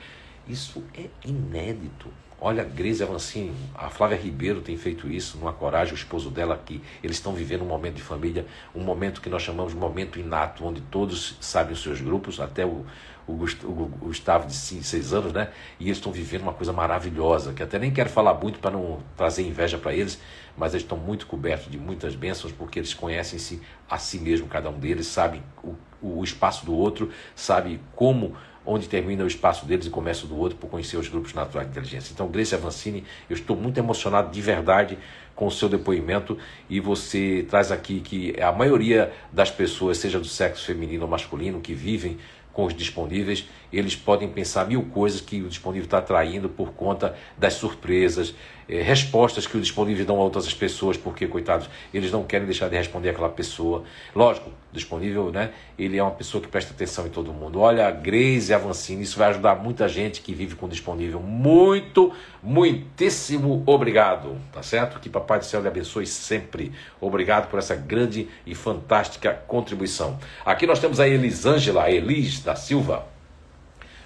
isso é inédito. Olha, a Grace Avancini, a Flávia Ribeiro tem feito isso, numa coragem, o esposo dela aqui. Eles estão vivendo um momento de família, um momento que nós chamamos de momento inato, onde todos sabem os seus grupos, até o, o, Gustavo de seis anos, né? E eles estão vivendo uma coisa maravilhosa, que até nem quero falar muito para não trazer inveja para eles, mas eles estão muito cobertos de muitas bênçãos, porque eles conhecem-se a si mesmo, cada um deles, sabem o, o espaço do outro, sabe como onde termina o espaço deles e começa o do outro por conhecer os grupos naturais de inteligência. Então, Grace Avancini, eu estou muito emocionado de verdade com o seu depoimento e você traz aqui que a maioria das pessoas, seja do sexo feminino ou masculino, que vivem com os disponíveis, eles podem pensar mil coisas que o disponível está traindo por conta das surpresas, eh, respostas que o disponível dão a outras pessoas, porque, coitados, eles não querem deixar de responder aquela pessoa. Lógico, disponível, né? Ele é uma pessoa que presta atenção em todo mundo. Olha, a Grace Avancini, isso vai ajudar muita gente que vive com disponível. Muito, muitíssimo obrigado, tá certo? Que Papai do Céu lhe abençoe sempre. Obrigado por essa grande e fantástica contribuição. Aqui nós temos a Elisângela, Elis da Silva.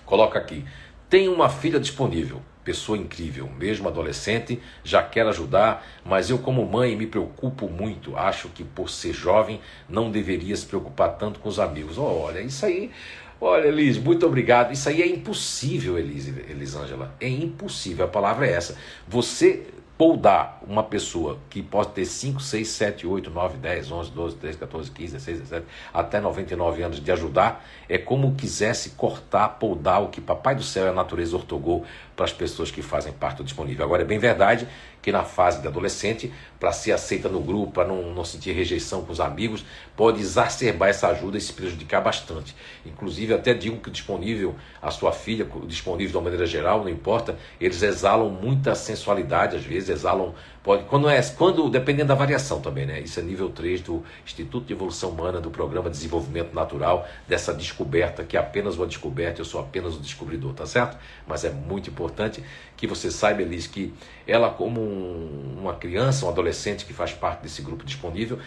Coloca aqui. Tem uma filha disponível pessoa incrível, mesmo adolescente, já quer ajudar, mas eu, como mãe, me preocupo muito. Acho que por ser jovem não deveria se preocupar tanto com os amigos. Oh, olha, isso aí. Olha, Elis, muito obrigado. Isso aí é impossível, Elis, Elisângela. É impossível. A palavra é essa. Você poldar uma pessoa que pode ter 5, 6, 7, 8, 9, 10, 11, 12, 13, 14, 15, 16, 17, até 99 anos de ajudar, é como quisesse cortar, poldar o que Papai do Céu e a natureza ortogou para as pessoas que fazem parte do disponível. Agora, é bem verdade que na fase de adolescente, para ser aceita no grupo, para não, não sentir rejeição com os amigos, pode exacerbar essa ajuda e se prejudicar bastante. Inclusive, até digo que o disponível, a sua filha, disponível de uma maneira geral, não importa, eles exalam muita sensualidade, às vezes exalam Pode, quando é, quando, dependendo da variação também, né? Isso é nível 3 do Instituto de Evolução Humana, do Programa de Desenvolvimento Natural, dessa descoberta, que é apenas uma descoberta, eu sou apenas o descobridor, tá certo? Mas é muito importante que você saiba, Elis, que ela, como um, uma criança, um adolescente que faz parte desse grupo disponível,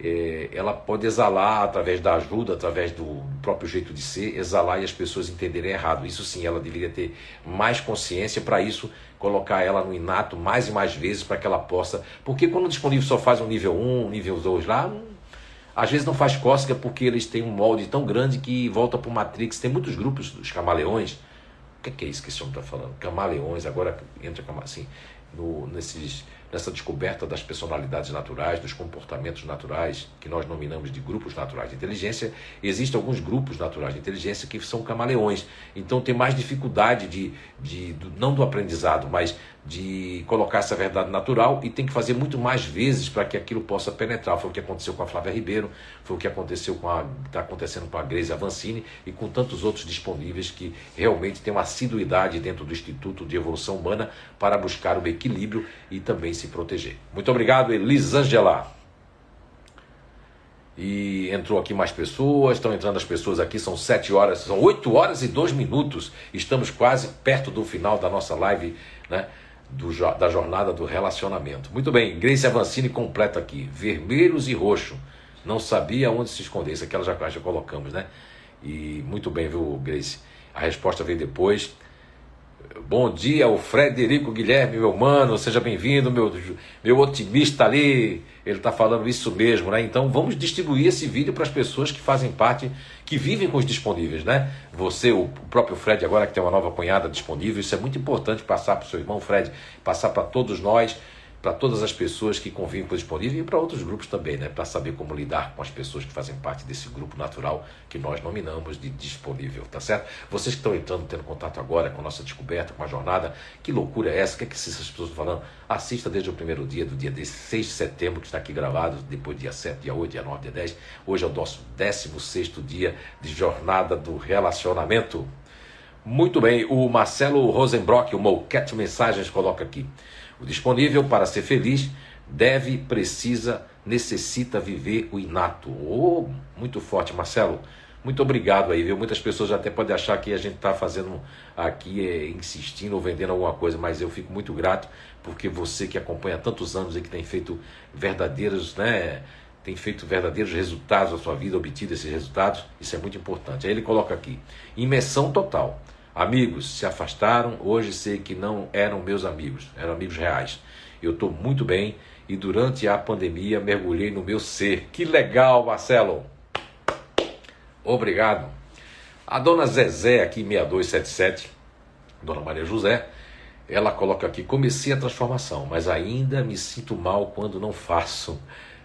é, ela pode exalar através da ajuda, através do próprio jeito de ser, exalar e as pessoas entenderem errado. Isso sim, ela deveria ter mais consciência para isso colocar ela no inato mais e mais vezes para que ela possa. Porque quando o disponível só faz um nível 1, um nível 2 lá, às vezes não faz cócega porque eles têm um molde tão grande que volta para o Matrix. Tem muitos grupos dos camaleões. O que é, que é isso que esse homem está falando? Camaleões, agora entra assim, no, nesses nessa descoberta das personalidades naturais, dos comportamentos naturais, que nós nominamos de grupos naturais de inteligência, existem alguns grupos naturais de inteligência que são camaleões. Então tem mais dificuldade de, de não do aprendizado, mas de colocar essa verdade natural e tem que fazer muito mais vezes para que aquilo possa penetrar. Foi o que aconteceu com a Flávia Ribeiro, foi o que aconteceu com a está acontecendo com a Grace Avancini e com tantos outros disponíveis que realmente têm uma assiduidade dentro do Instituto de Evolução Humana para buscar o equilíbrio e também se proteger. Muito obrigado, Elisângela. E entrou aqui mais pessoas, estão entrando as pessoas aqui, são sete horas, são oito horas e dois minutos. Estamos quase perto do final da nossa live, né? do, da jornada do relacionamento. Muito bem, Grace Avancini completa aqui. Vermelhos e roxo. Não sabia onde se esconder. Isso aqui ela já, já colocamos, né? E muito bem, viu, Grace? A resposta veio depois. Bom dia, o Frederico Guilherme, meu mano, seja bem-vindo, meu, meu otimista ali, ele está falando isso mesmo, né? Então vamos distribuir esse vídeo para as pessoas que fazem parte, que vivem com os disponíveis, né? Você, o próprio Fred, agora que tem uma nova cunhada disponível, isso é muito importante passar para o seu irmão Fred, passar para todos nós para todas as pessoas que convivem com o disponível e para outros grupos também, né? para saber como lidar com as pessoas que fazem parte desse grupo natural que nós nominamos de disponível, tá certo? Vocês que estão entrando, tendo contato agora com a nossa descoberta, com a jornada, que loucura é essa? O que, é que essas pessoas estão falando? Assista desde o primeiro dia, do dia 6 de setembro, que está aqui gravado, depois dia 7, dia 8, dia 9, dia 10. Hoje é o nosso 16 dia de jornada do relacionamento. Muito bem, o Marcelo Rosenbrock, o Mouquete Mensagens, coloca aqui. O disponível para ser feliz deve, precisa, necessita viver o inato. Oh, muito forte, Marcelo. Muito obrigado aí, viu? Muitas pessoas até podem achar que a gente está fazendo aqui, é, insistindo ou vendendo alguma coisa, mas eu fico muito grato porque você que acompanha há tantos anos e que tem feito verdadeiros, né? Tem feito verdadeiros resultados na sua vida, obtido esses resultados, isso é muito importante. Aí ele coloca aqui: imersão total. Amigos se afastaram, hoje sei que não eram meus amigos, eram amigos reais. Eu estou muito bem e durante a pandemia mergulhei no meu ser. Que legal, Marcelo! Obrigado. A dona Zezé, aqui 6277, dona Maria José, ela coloca aqui: comecei a transformação, mas ainda me sinto mal quando não faço.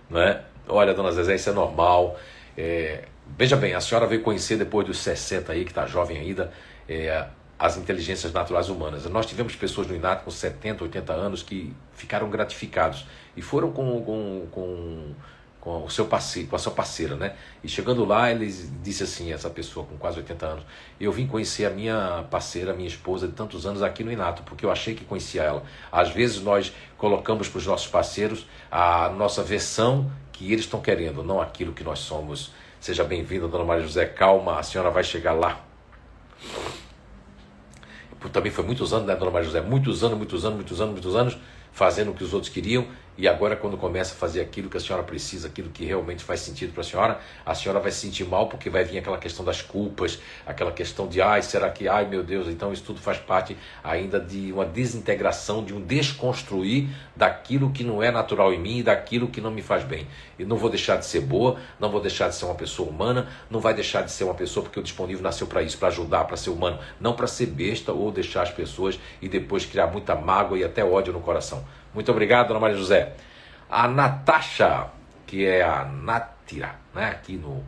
Né? Olha, dona Zezé, isso é normal. É, Veja bem, a senhora veio conhecer depois dos 60 aí, que está jovem ainda, é, as inteligências naturais humanas. Nós tivemos pessoas no INAT com 70, 80 anos que ficaram gratificados e foram com, com, com com o seu parceiro, com a sua parceira, né? E chegando lá, ele disse assim, essa pessoa com quase 80 anos, eu vim conhecer a minha parceira, minha esposa de tantos anos aqui no Inato, porque eu achei que conhecia ela. Às vezes nós colocamos para os nossos parceiros a nossa versão que eles estão querendo, não aquilo que nós somos. Seja bem-vinda, dona Maria José, calma, a senhora vai chegar lá. Também foi muitos anos, né, dona Maria José? Muitos anos, muitos anos, muitos anos, muitos anos, fazendo o que os outros queriam e agora, quando começa a fazer aquilo que a senhora precisa, aquilo que realmente faz sentido para a senhora, a senhora vai se sentir mal porque vai vir aquela questão das culpas, aquela questão de, ai, será que, ai meu Deus, então isso tudo faz parte ainda de uma desintegração, de um desconstruir daquilo que não é natural em mim e daquilo que não me faz bem. E não vou deixar de ser boa, não vou deixar de ser uma pessoa humana, não vai deixar de ser uma pessoa porque o disponível nasceu para isso, para ajudar, para ser humano, não para ser besta ou deixar as pessoas e depois criar muita mágoa e até ódio no coração. Muito obrigado, dona Maria José. A Natasha, que é a Natira, né? aqui no,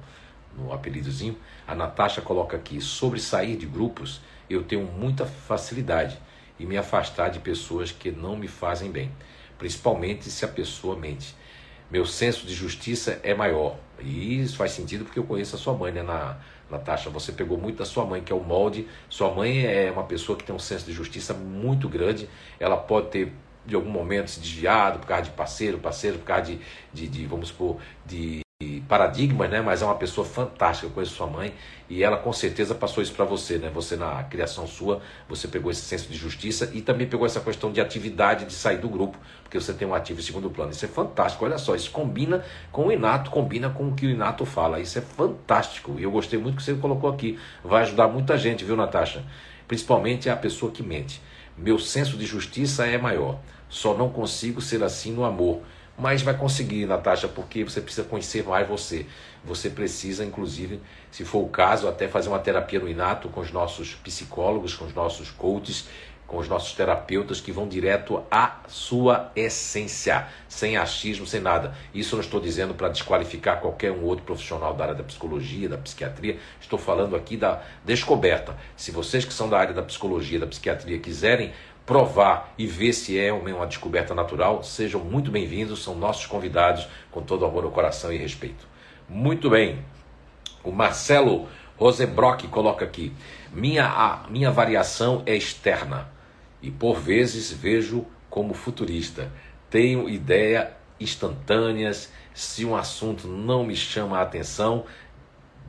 no apelidozinho, a Natasha coloca aqui: sobre sair de grupos, eu tenho muita facilidade e me afastar de pessoas que não me fazem bem, principalmente se a pessoa mente. Meu senso de justiça é maior. E isso faz sentido porque eu conheço a sua mãe, né, na, Natasha? Você pegou muito da sua mãe, que é o molde. Sua mãe é uma pessoa que tem um senso de justiça muito grande. Ela pode ter de algum momento se desviado por causa de parceiro, parceiro, por causa de, de, de vamos supor, de paradigmas, né? Mas é uma pessoa fantástica, eu conheço sua mãe e ela com certeza passou isso para você, né? Você na criação sua, você pegou esse senso de justiça e também pegou essa questão de atividade de sair do grupo, porque você tem um ativo em segundo plano. Isso é fantástico. Olha só, isso combina com o Inato, combina com o que o Inato fala. Isso é fantástico. E eu gostei muito que você colocou aqui. Vai ajudar muita gente, viu, Natasha? Principalmente a pessoa que mente. Meu senso de justiça é maior. Só não consigo ser assim no amor. Mas vai conseguir, Natasha, porque você precisa conhecer mais você. Você precisa, inclusive, se for o caso, até fazer uma terapia no Inato com os nossos psicólogos, com os nossos coaches, com os nossos terapeutas que vão direto à sua essência, sem achismo, sem nada. Isso não estou dizendo para desqualificar qualquer um outro profissional da área da psicologia, da psiquiatria. Estou falando aqui da descoberta. Se vocês que são da área da psicologia, da psiquiatria quiserem provar e ver se é uma descoberta natural, sejam muito bem-vindos, são nossos convidados com todo amor no coração e respeito. Muito bem. O Marcelo Rosenbrock coloca aqui: minha, a, minha variação é externa e por vezes vejo como futurista. Tenho ideia instantâneas. Se um assunto não me chama a atenção,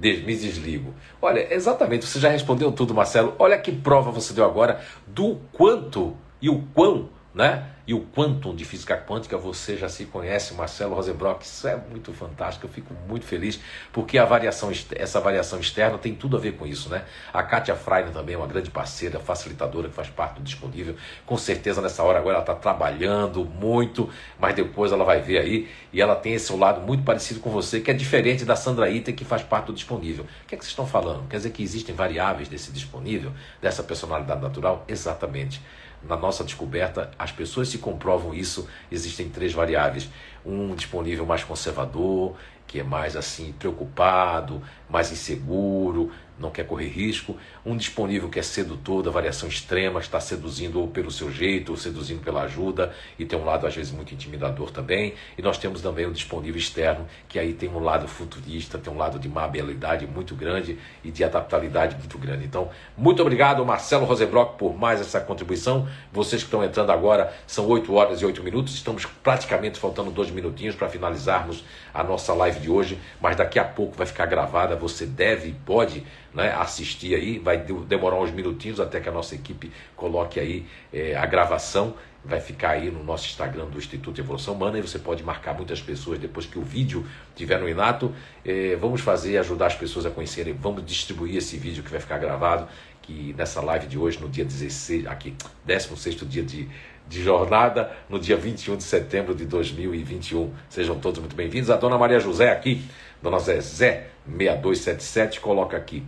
me desligo. Olha, exatamente, você já respondeu tudo, Marcelo. Olha que prova você deu agora do quanto e o quão, né? E o quantum de física quântica você já se conhece, Marcelo Rosenbrock. Isso é muito fantástico, eu fico muito feliz, porque a variação, essa variação externa tem tudo a ver com isso, né? A Kátia Freire também é uma grande parceira, facilitadora que faz parte do disponível. Com certeza nessa hora agora ela está trabalhando muito, mas depois ela vai ver aí e ela tem esse lado muito parecido com você, que é diferente da Sandra Ita, que faz parte do disponível. O que é que vocês estão falando? Quer dizer que existem variáveis desse disponível, dessa personalidade natural? Exatamente na nossa descoberta, as pessoas se comprovam isso, existem três variáveis. Um disponível mais conservador, que é mais assim preocupado, mais inseguro, não quer correr risco, um disponível que é sedutor da variação extrema, está seduzindo ou pelo seu jeito, ou seduzindo pela ajuda, e tem um lado às vezes muito intimidador também, e nós temos também um disponível externo, que aí tem um lado futurista, tem um lado de maleabilidade muito grande e de adaptabilidade muito grande. Então, muito obrigado Marcelo Rosenbrock por mais essa contribuição, vocês que estão entrando agora, são 8 horas e 8 minutos, estamos praticamente faltando dois minutinhos para finalizarmos a nossa live de hoje, mas daqui a pouco vai ficar gravada, você deve e pode né, assistir aí, vai demorar uns minutinhos até que a nossa equipe coloque aí é, a gravação, vai ficar aí no nosso Instagram do Instituto de Evolução Humana e você pode marcar muitas pessoas depois que o vídeo estiver no Inato. É, vamos fazer, ajudar as pessoas a conhecerem, vamos distribuir esse vídeo que vai ficar gravado, que nessa live de hoje, no dia 16, aqui, 16 dia de, de jornada, no dia 21 de setembro de 2021. Sejam todos muito bem-vindos. A dona Maria José aqui, dona Zezé 6277, coloca aqui.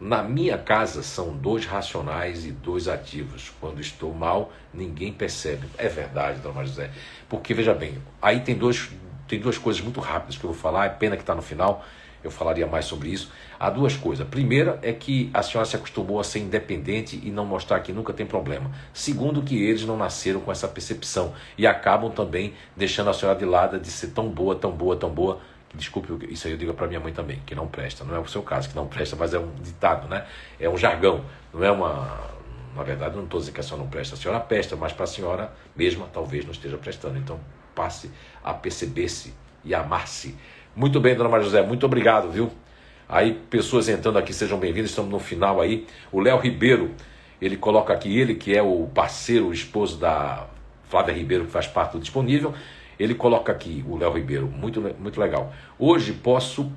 Na minha casa são dois racionais e dois ativos. Quando estou mal, ninguém percebe. É verdade, dona José. Porque, veja bem, aí tem, dois, tem duas coisas muito rápidas que eu vou falar, é pena que está no final. eu falaria mais sobre isso. Há duas coisas. Primeira é que a senhora se acostumou a ser independente e não mostrar que nunca tem problema. Segundo, que eles não nasceram com essa percepção e acabam também deixando a senhora de lado de ser tão boa, tão boa, tão boa. Desculpe, isso aí eu digo para minha mãe também, que não presta. Não é o seu caso, que não presta, mas é um ditado, né? É um jargão, não é uma. Na verdade, não estou dizendo que a senhora não presta, a senhora presta, mas para a senhora mesma talvez não esteja prestando. Então, passe a perceber-se e amar-se. Muito bem, dona Maria José, muito obrigado, viu? Aí, pessoas entrando aqui, sejam bem-vindos, estamos no final aí. O Léo Ribeiro, ele coloca aqui, ele que é o parceiro, o esposo da Flávia Ribeiro, que faz parte do Disponível, ele coloca aqui, o Léo Ribeiro, muito, muito legal. Hoje posso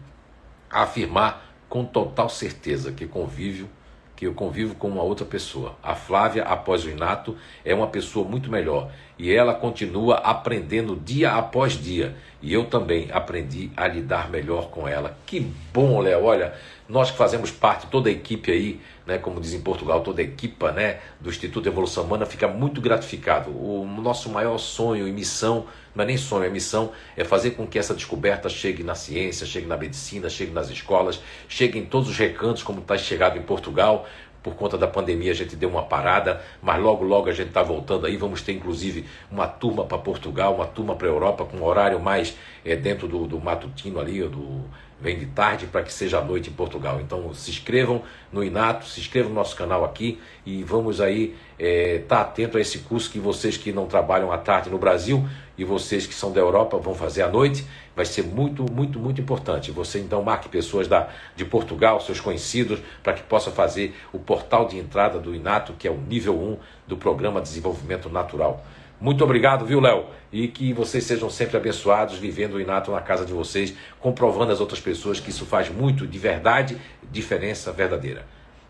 afirmar com total certeza que convívio que eu convivo com uma outra pessoa. A Flávia, após o Inato, é uma pessoa muito melhor e ela continua aprendendo dia após dia. E eu também aprendi a lidar melhor com ela. Que bom, Léo. Olha, nós que fazemos parte, toda a equipe aí, né, como diz em Portugal, toda a equipa né, do Instituto de Evolução Humana fica muito gratificado. O nosso maior sonho e missão, não é nem sonho, é missão, é fazer com que essa descoberta chegue na ciência, chegue na medicina, chegue nas escolas, chegue em todos os recantos, como está chegado em Portugal. Por conta da pandemia a gente deu uma parada, mas logo logo a gente está voltando aí. Vamos ter inclusive uma turma para Portugal, uma turma para a Europa, com um horário mais é, dentro do, do matutino ali, do vem de tarde para que seja noite em Portugal. Então se inscrevam no Inato, se inscrevam no nosso canal aqui e vamos aí estar é, tá atento a esse curso que vocês que não trabalham à tarde no Brasil e vocês que são da Europa vão fazer à noite. Vai ser muito, muito, muito importante. Você então marque pessoas da, de Portugal, seus conhecidos, para que possa fazer o portal de entrada do Inato, que é o nível 1 do Programa de Desenvolvimento Natural. Muito obrigado, viu, Léo? E que vocês sejam sempre abençoados, vivendo o inato na casa de vocês, comprovando às outras pessoas que isso faz muito de verdade, diferença verdadeira.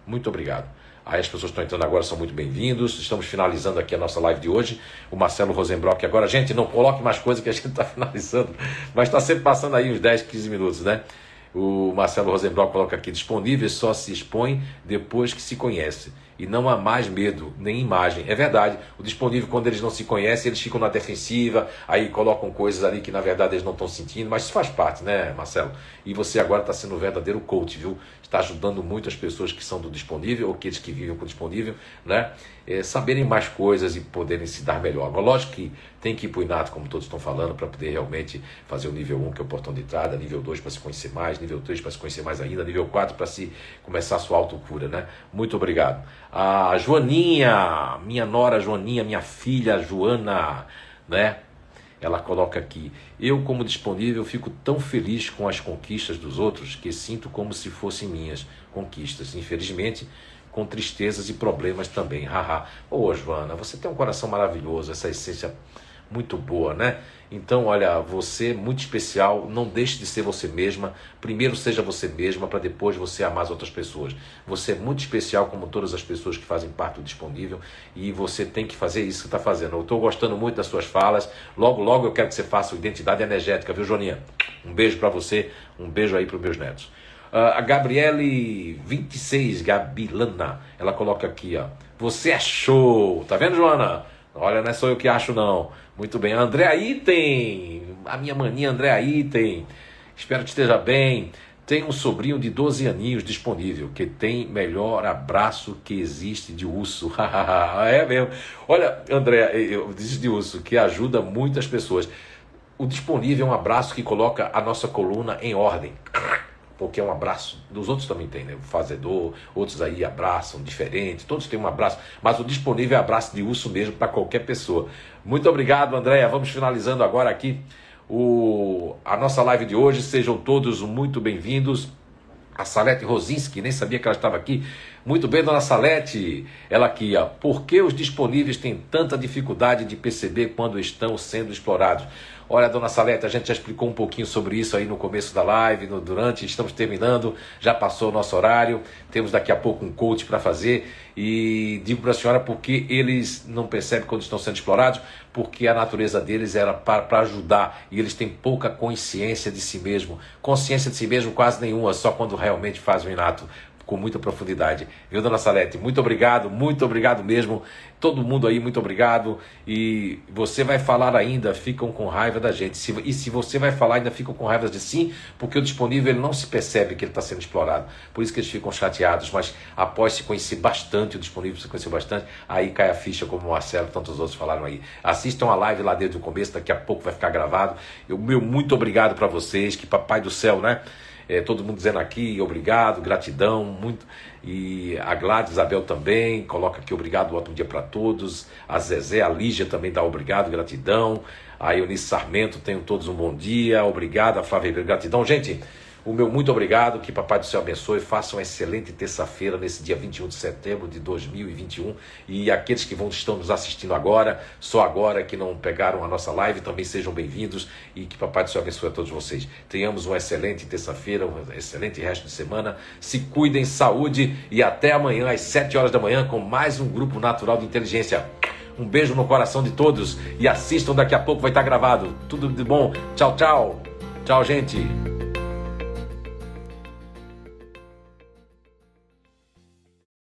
Muito obrigado. Aí as pessoas que estão entrando agora são muito bem-vindos. Estamos finalizando aqui a nossa live de hoje. O Marcelo Rosenbrock agora. Gente, não coloque mais coisa que a gente está [laughs] finalizando, mas está sempre passando aí uns 10, 15 minutos, né? O Marcelo Rosenbrock coloca aqui: disponível só se expõe depois que se conhece e não há mais medo, nem imagem. É verdade, o disponível, quando eles não se conhecem, eles ficam na defensiva, aí colocam coisas ali que na verdade eles não estão sentindo, mas isso faz parte, né, Marcelo? E você agora está sendo um verdadeiro coach, viu? Está ajudando muito as pessoas que são do disponível, ou aqueles que vivem com o disponível, né? É, saberem mais coisas e poderem se dar melhor. Agora, lógico que tem que ir para o inato, como todos estão falando, para poder realmente fazer o nível 1, que é o portão de entrada, nível 2 para se conhecer mais, nível 3 para se conhecer mais ainda, nível 4 para se começar a sua autocura, né? Muito obrigado. A Joaninha, minha nora Joaninha, minha filha Joana, né? Ela coloca aqui: Eu, como disponível, fico tão feliz com as conquistas dos outros que sinto como se fossem minhas conquistas. Infelizmente, com tristezas e problemas também. Haha. Ô, Joana, você tem um coração maravilhoso, essa essência muito boa, né? Então, olha, você é muito especial, não deixe de ser você mesma. Primeiro seja você mesma para depois você amar as outras pessoas. Você é muito especial como todas as pessoas que fazem parte do disponível e você tem que fazer isso que está fazendo. Eu estou gostando muito das suas falas. Logo, logo eu quero que você faça identidade energética, viu, Joninha? Um beijo para você, um beijo aí para os meus netos. Uh, a Gabriele 26, Gabilana, ela coloca aqui, ó. Você é show, tá vendo, Joana? Olha, não é só eu que acho, não. Muito bem. André Item, a minha maninha André Item. Espero que esteja bem. Tem um sobrinho de 12 aninhos disponível que tem melhor abraço que existe de urso. [laughs] é mesmo. Olha, André, eu disse de urso que ajuda muitas pessoas. O disponível é um abraço que coloca a nossa coluna em ordem porque é um abraço. Dos outros também tem, né? O fazedor, outros aí abraçam diferente, todos têm um abraço, mas o disponível é abraço de urso mesmo para qualquer pessoa. Muito obrigado, Andréia. Vamos finalizando agora aqui o, a nossa live de hoje. Sejam todos muito bem-vindos. A Salete Rosinski, nem sabia que ela estava aqui. Muito bem, dona Salete. Ela aqui, ó. Por que os disponíveis têm tanta dificuldade de perceber quando estão sendo explorados? Olha, dona Salete, a gente já explicou um pouquinho sobre isso aí no começo da live, no, durante, estamos terminando, já passou o nosso horário, temos daqui a pouco um coach para fazer e digo para a senhora porque eles não percebem quando estão sendo explorados, porque a natureza deles era para ajudar e eles têm pouca consciência de si mesmo, consciência de si mesmo quase nenhuma, só quando realmente fazem o inato com muita profundidade. Viu, dona Salete? Muito obrigado, muito obrigado mesmo. Todo mundo aí, muito obrigado. E você vai falar ainda, ficam com raiva da gente. e se você vai falar, ainda ficam com raiva de sim, porque o disponível ele não se percebe que ele está sendo explorado. Por isso que eles ficam chateados. Mas após se conhecer bastante, o disponível se conhecer bastante, aí cai a ficha, como o Marcelo e tantos outros falaram aí. Assistam a live lá desde o começo, daqui a pouco vai ficar gravado. Eu, meu muito obrigado para vocês, que Papai do Céu, né? É, todo mundo dizendo aqui obrigado, gratidão, muito. E a Gladys Isabel também coloca aqui obrigado, ótimo dia para todos. A Zezé, a Lígia também dá obrigado, gratidão. A Eunice Sarmento, tenham todos um bom dia. Obrigado, a Flávia gratidão. Gente, o meu muito obrigado, que Papai do Céu abençoe. Faça uma excelente terça-feira, nesse dia 21 de setembro de 2021. E aqueles que vão estão nos assistindo agora, só agora que não pegaram a nossa live, também sejam bem-vindos e que Papai do Céu abençoe a todos vocês. Tenhamos uma excelente terça-feira, um excelente resto de semana. Se cuidem, saúde e até amanhã às 7 horas da manhã com mais um grupo natural de inteligência. Um beijo no coração de todos e assistam daqui a pouco vai estar gravado. Tudo de bom. Tchau, tchau. Tchau, gente.